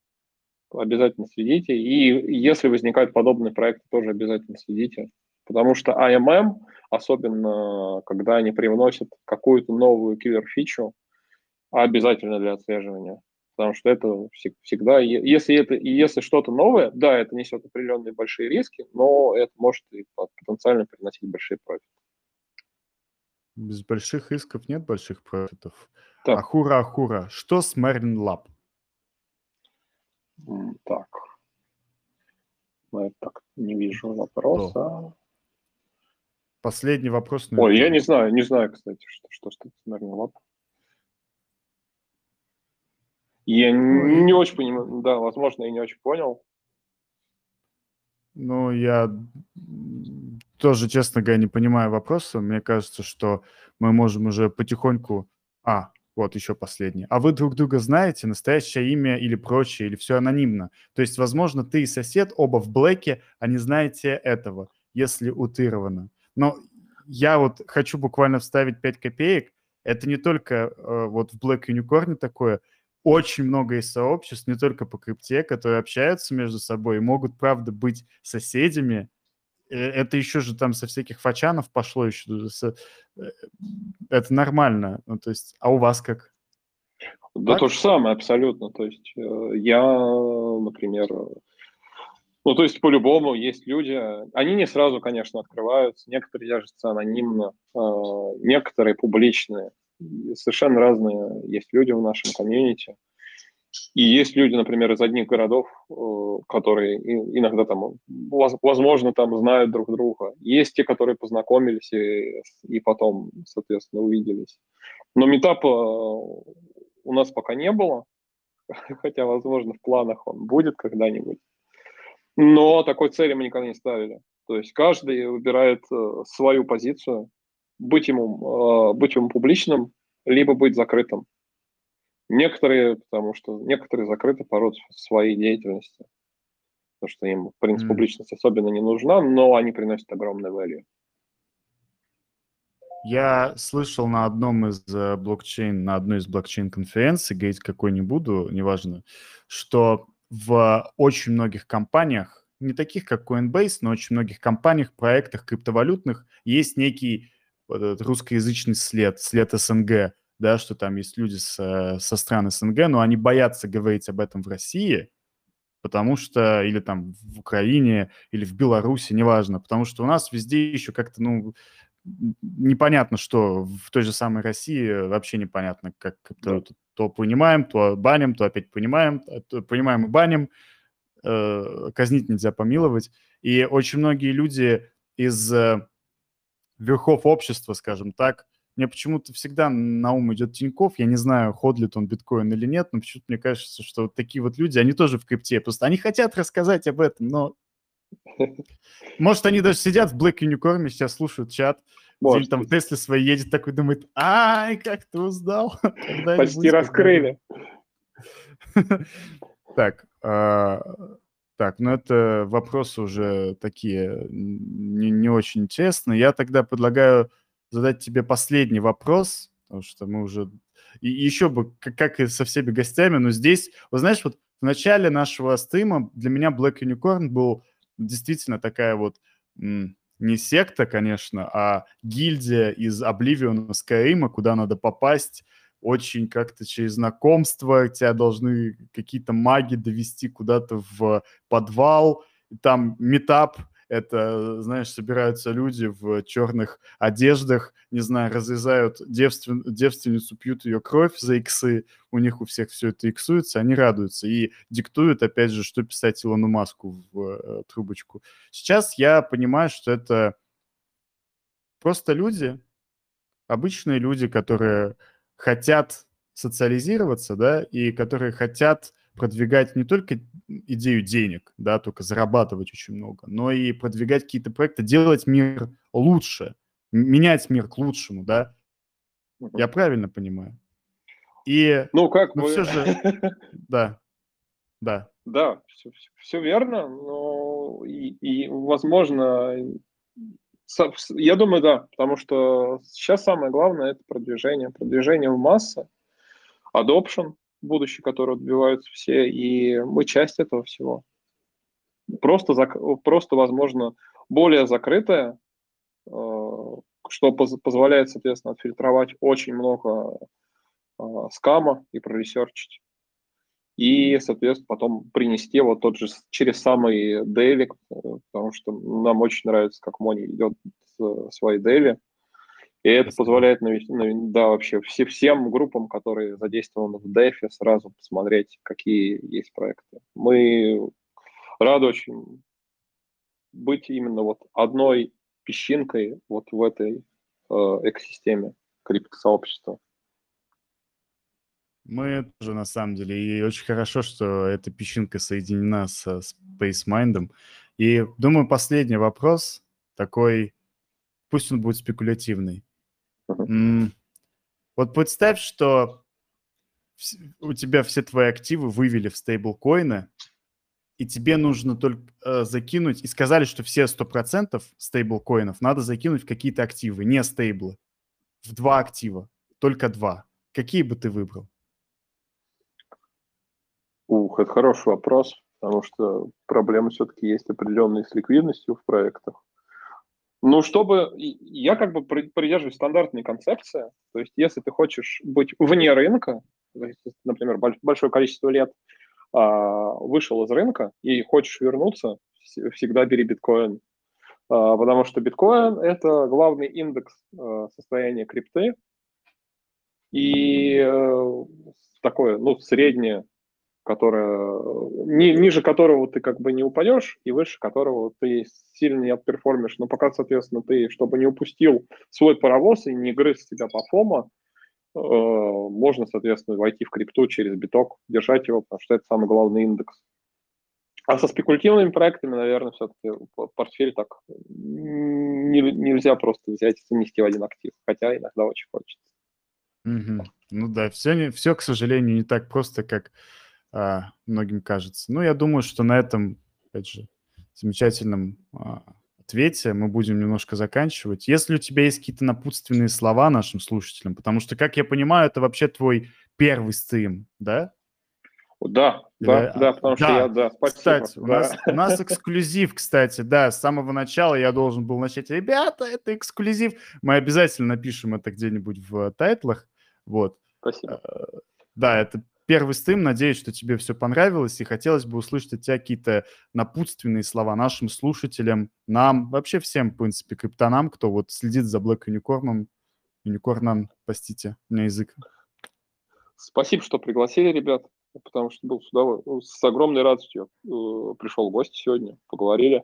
Обязательно следите. И если возникают подобные проекты, тоже обязательно следите. Потому что AMM, особенно когда они привносят какую-то новую киллер-фичу, обязательно для отслеживания. Потому что это всег- всегда, если это если что-то новое, да, это несет определенные большие риски, но это может и по- потенциально приносить большие профиты. Без больших исков нет больших профитов. Так. Ахура, Ахура. Что с Merlin Lab? Так. Ну, так не вижу вопроса. Последний вопрос. на Ой, я не знаю, не знаю, кстати, что, что с Merlin Lab. Я Ну, не, и- не очень понимаю, да, возможно, я не очень понял. Ну, я тоже, честно говоря, не понимаю вопроса. Мне кажется, что мы можем уже потихоньку... А, вот еще последний. А вы друг друга знаете, настоящее имя или прочее, или все анонимно? То есть, возможно, ты и сосед оба в блэке, а не знаете этого, если утыровано. Но я вот хочу буквально вставить 5 копеек. Это не только э, вот в Black Unicorn такое. Очень много есть сообществ, не только по крипте, которые общаются между собой и могут, правда, быть соседями. Э, Это еще же там со всяких фачанов пошло еще. э, Это нормально. Ну, то есть, а у вас как? Да Так? то же самое абсолютно. То есть э, я, например, ну то есть по-любому есть люди, они не сразу, конечно, открываются, некоторые держатся анонимно, некоторые публичные. Совершенно разные есть люди в нашем комьюнити. И есть люди, например, из одних городов, э, которые иногда там, воз- возможно, там знают друг друга. Есть те, которые познакомились и, и потом, соответственно, увиделись. Но метапа у нас пока не было, хотя, возможно, в планах он будет когда-нибудь. Но такой цели мы никогда не ставили. То есть каждый выбирает э, свою позицию, быть ему, э, быть ему публичным, либо быть закрытым. Некоторые, потому что некоторые закрыты по роду своей деятельности, потому что им, в принципе, М. публичность особенно не нужна, но они приносят огромный value. Я слышал на одном из э, блокчейн, на одной из блокчейн-конференций, говорить какой не буду, неважно, что в очень многих компаниях, не таких как Coinbase, но очень многих компаниях, проектах криптовалютных есть некий вот этот русскоязычный след, след СНГ, да, что там есть люди с, э, со стран СНГ, но они боятся говорить об этом в России, потому что, или там в Украине, или в Беларуси, неважно, потому что у нас везде еще как-то, ну, непонятно, что в той же самой России вообще непонятно, как то, то понимаем, то баним, то опять понимаем, то- то понимаем и баним, э, казнить нельзя помиловать. И очень многие люди из э, верхов общества, скажем так, мне почему-то всегда на ум идет Тиньков, я не знаю, ходлит он биткоин или нет, но почему-то мне кажется, что вот такие вот люди, они тоже в крипте, просто они хотят рассказать об этом, но может, они даже сидят в Black Unicorn, сейчас слушают чат, Может где там в. Тесле своей едет такой, думает, ай, как ты узнал? Почти раскрыли. когда-нибудь». Так, а, так, ну это вопросы уже такие не, не очень интересные. Я тогда предлагаю задать тебе последний вопрос, потому что мы уже... И еще бы, как, и со всеми гостями, но здесь, вы знаешь, вот в начале нашего стрима для меня Black Unicorn был действительно такая вот не секта, конечно, а гильдия из Обливиона Скайрима, куда надо попасть очень как-то через знакомство, тебя должны какие-то маги довести куда-то в подвал, там метап, это, знаешь, собираются люди в черных одеждах, не знаю, разрезают девствен... девственницу, пьют ее кровь за иксы, у них у всех все это иксуется, они радуются и диктуют, опять же, что писать Илону Маску в э, трубочку. Сейчас я понимаю, что это просто люди, обычные люди, которые хотят социализироваться, да, и которые хотят продвигать не только идею денег, да, только зарабатывать очень много, но и продвигать какие-то проекты, делать мир лучше, менять мир к лучшему, да. Я правильно понимаю? И, ну, как ну, мы... все же, да, да. Да, все, все верно, но и, и, возможно, я думаю, да, потому что сейчас самое главное – это продвижение, продвижение в массы, adoption, будущее, которое добиваются все, и мы часть этого всего. Просто, просто возможно, более закрытое, э, что позволяет, соответственно, отфильтровать очень много э, скама и проресерчить. И, соответственно, потом принести вот тот же через самый э, потому что нам очень нравится, как Мони идет свои Дейли. И это позволяет навести, да, вообще все, всем группам, которые задействованы в DEFI, сразу посмотреть, какие есть проекты. Мы рады очень быть именно вот одной песчинкой вот в этой э, экосистеме криптосообщества. Мы тоже, на самом деле, и очень хорошо, что эта песчинка соединена со SpaceMind. И, думаю, последний вопрос такой, пусть он будет спекулятивный. Вот представь, что у тебя все твои активы вывели в стейблкоины, и тебе нужно только э, закинуть, и сказали, что все 100% стейблкоинов надо закинуть в какие-то активы, не стейблы, в два актива, только два. Какие бы ты выбрал? Ух, это хороший вопрос, потому что проблемы все-таки есть определенные с ликвидностью в проектах. Ну, чтобы... Я как бы придерживаюсь стандартной концепции. То есть, если ты хочешь быть вне рынка, например, большое количество лет а, вышел из рынка и хочешь вернуться, всегда бери биткоин. А, потому что биткоин – это главный индекс а, состояния крипты. И а, такое, ну, среднее которая, ни, ниже которого ты как бы не упадешь, и выше которого ты сильно не отперформишь. Но пока, соответственно, ты, чтобы не упустил свой паровоз и не грыз себя по фома, э, можно, соответственно, войти в крипту через биток, держать его, потому что это самый главный индекс. А со спекулятивными проектами, наверное, все-таки портфель так не, нельзя просто взять и занести в один актив, хотя иногда очень хочется. Угу. Ну да, все, не, все, к сожалению, не так просто, как а, многим кажется. Ну, я думаю, что на этом, опять же, замечательном а, ответе мы будем немножко заканчивать. Если у тебя есть какие-то напутственные слова нашим слушателям, потому что, как я понимаю, это вообще твой первый стрим, да? Да, да, да, потому да. что я, да, спасибо. Кстати, да. у, нас, у нас эксклюзив, кстати, да, с самого начала я должен был начать. Ребята, это эксклюзив. Мы обязательно напишем это где-нибудь в тайтлах. Вот. Спасибо. Э, да, это первый стрим. Надеюсь, что тебе все понравилось, и хотелось бы услышать от тебя какие-то напутственные слова нашим слушателям, нам, вообще всем, в принципе, криптонам, кто вот следит за Black Unicorn, Unicorn, простите, у меня язык. Спасибо, что пригласили, ребят, потому что был сюда с огромной радостью э, пришел гость сегодня, поговорили.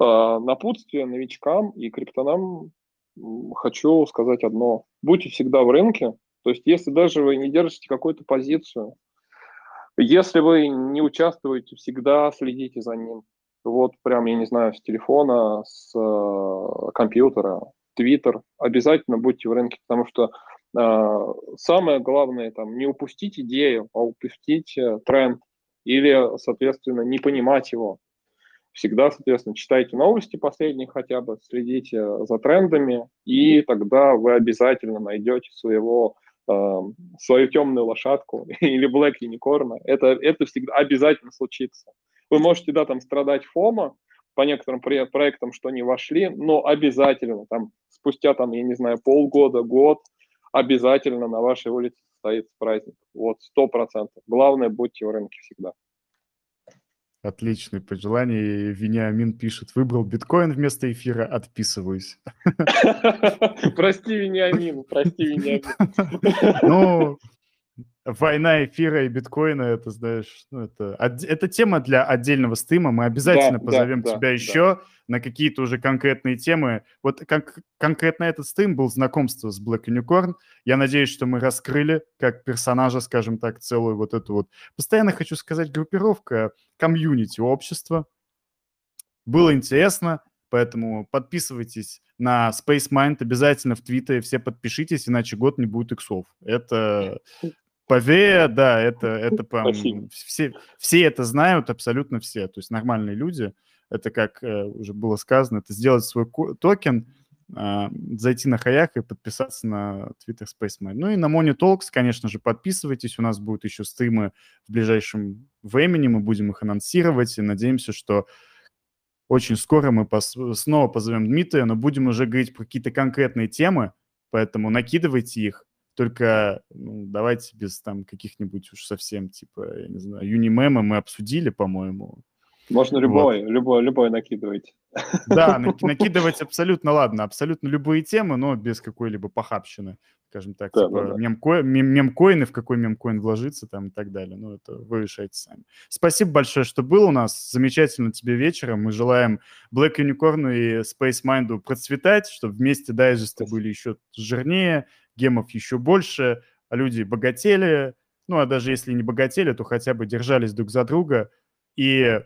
Э, напутствие новичкам и криптонам хочу сказать одно. Будьте всегда в рынке, то есть если даже вы не держите какую-то позицию, если вы не участвуете, всегда следите за ним. Вот прям, я не знаю, с телефона, с э, компьютера, Твиттер. Обязательно будьте в рынке, потому что э, самое главное там не упустить идею, а упустить э, тренд. или, соответственно, не понимать его. Всегда, соответственно, читайте новости последние хотя бы, следите за трендами, и тогда вы обязательно найдете своего э, свою темную лошадку или Black Unicorn. Это, это всегда обязательно случится. Вы можете, да, там страдать фома по некоторым проектам, что не вошли, но обязательно там спустя, там, я не знаю, полгода, год, обязательно на вашей улице состоится праздник. Вот, сто процентов. Главное, будьте в рынке всегда. Отличные пожелания. Вениамин пишет, выбрал биткоин вместо эфира, отписываюсь. Прости, Вениамин, прости, Вениамин. Ну, война эфира и биткоина, это, знаешь, ну, это, это тема для отдельного стрима. Мы обязательно да, позовем да, тебя да, еще да. на какие-то уже конкретные темы. Вот как конкретно этот стрим был знакомство с Black Unicorn. Я надеюсь, что мы раскрыли как персонажа, скажем так, целую вот эту вот, постоянно хочу сказать, группировка, комьюнити общества. Было интересно, поэтому подписывайтесь на Space Mind обязательно в Твиттере, все подпишитесь, иначе год не будет иксов. Это поверье, да, это, это прям... Все, все это знают, абсолютно все. То есть нормальные люди. Это, как э, уже было сказано, это сделать свой токен, э, зайти на high ах и подписаться на Twitter Spacemind. Ну и на Money Talks, конечно же, подписывайтесь. У нас будут еще стримы в ближайшем времени. Мы будем их анонсировать и надеемся, что очень скоро мы пос- снова позовем Дмитрия, но будем уже говорить про какие-то конкретные темы, поэтому накидывайте их. Только ну, давайте без там каких-нибудь уж совсем, типа, я не знаю, юнимема мы обсудили, по-моему. Можно любой, вот. любой, любой накидывать. Да, накидывать абсолютно, ладно, абсолютно любые темы, но без какой-либо похабщины, скажем так, да, типа да, да. Мемко, мем, мемкоины, в какой мемкоин вложиться там и так далее. Ну, это вы решаете сами. Спасибо большое, что был у нас. Замечательно тебе вечером. Мы желаем Black Unicorn и Space Mind процветать, чтобы вместе дайджесты были еще жирнее, гемов еще больше, а люди богатели, ну, а даже если не богатели, то хотя бы держались друг за друга и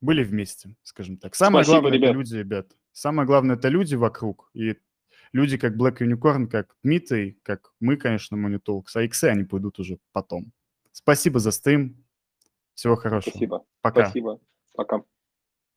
были вместе, скажем так. Самое Спасибо, главное ребят. это люди, ребят. Самое главное это люди вокруг. И люди как Black Unicorn, как Дмитрий, как мы, конечно, Moneytalks, а иксы они пойдут уже потом. Спасибо за стрим. Всего хорошего. Спасибо. Пока. Спасибо. Пока.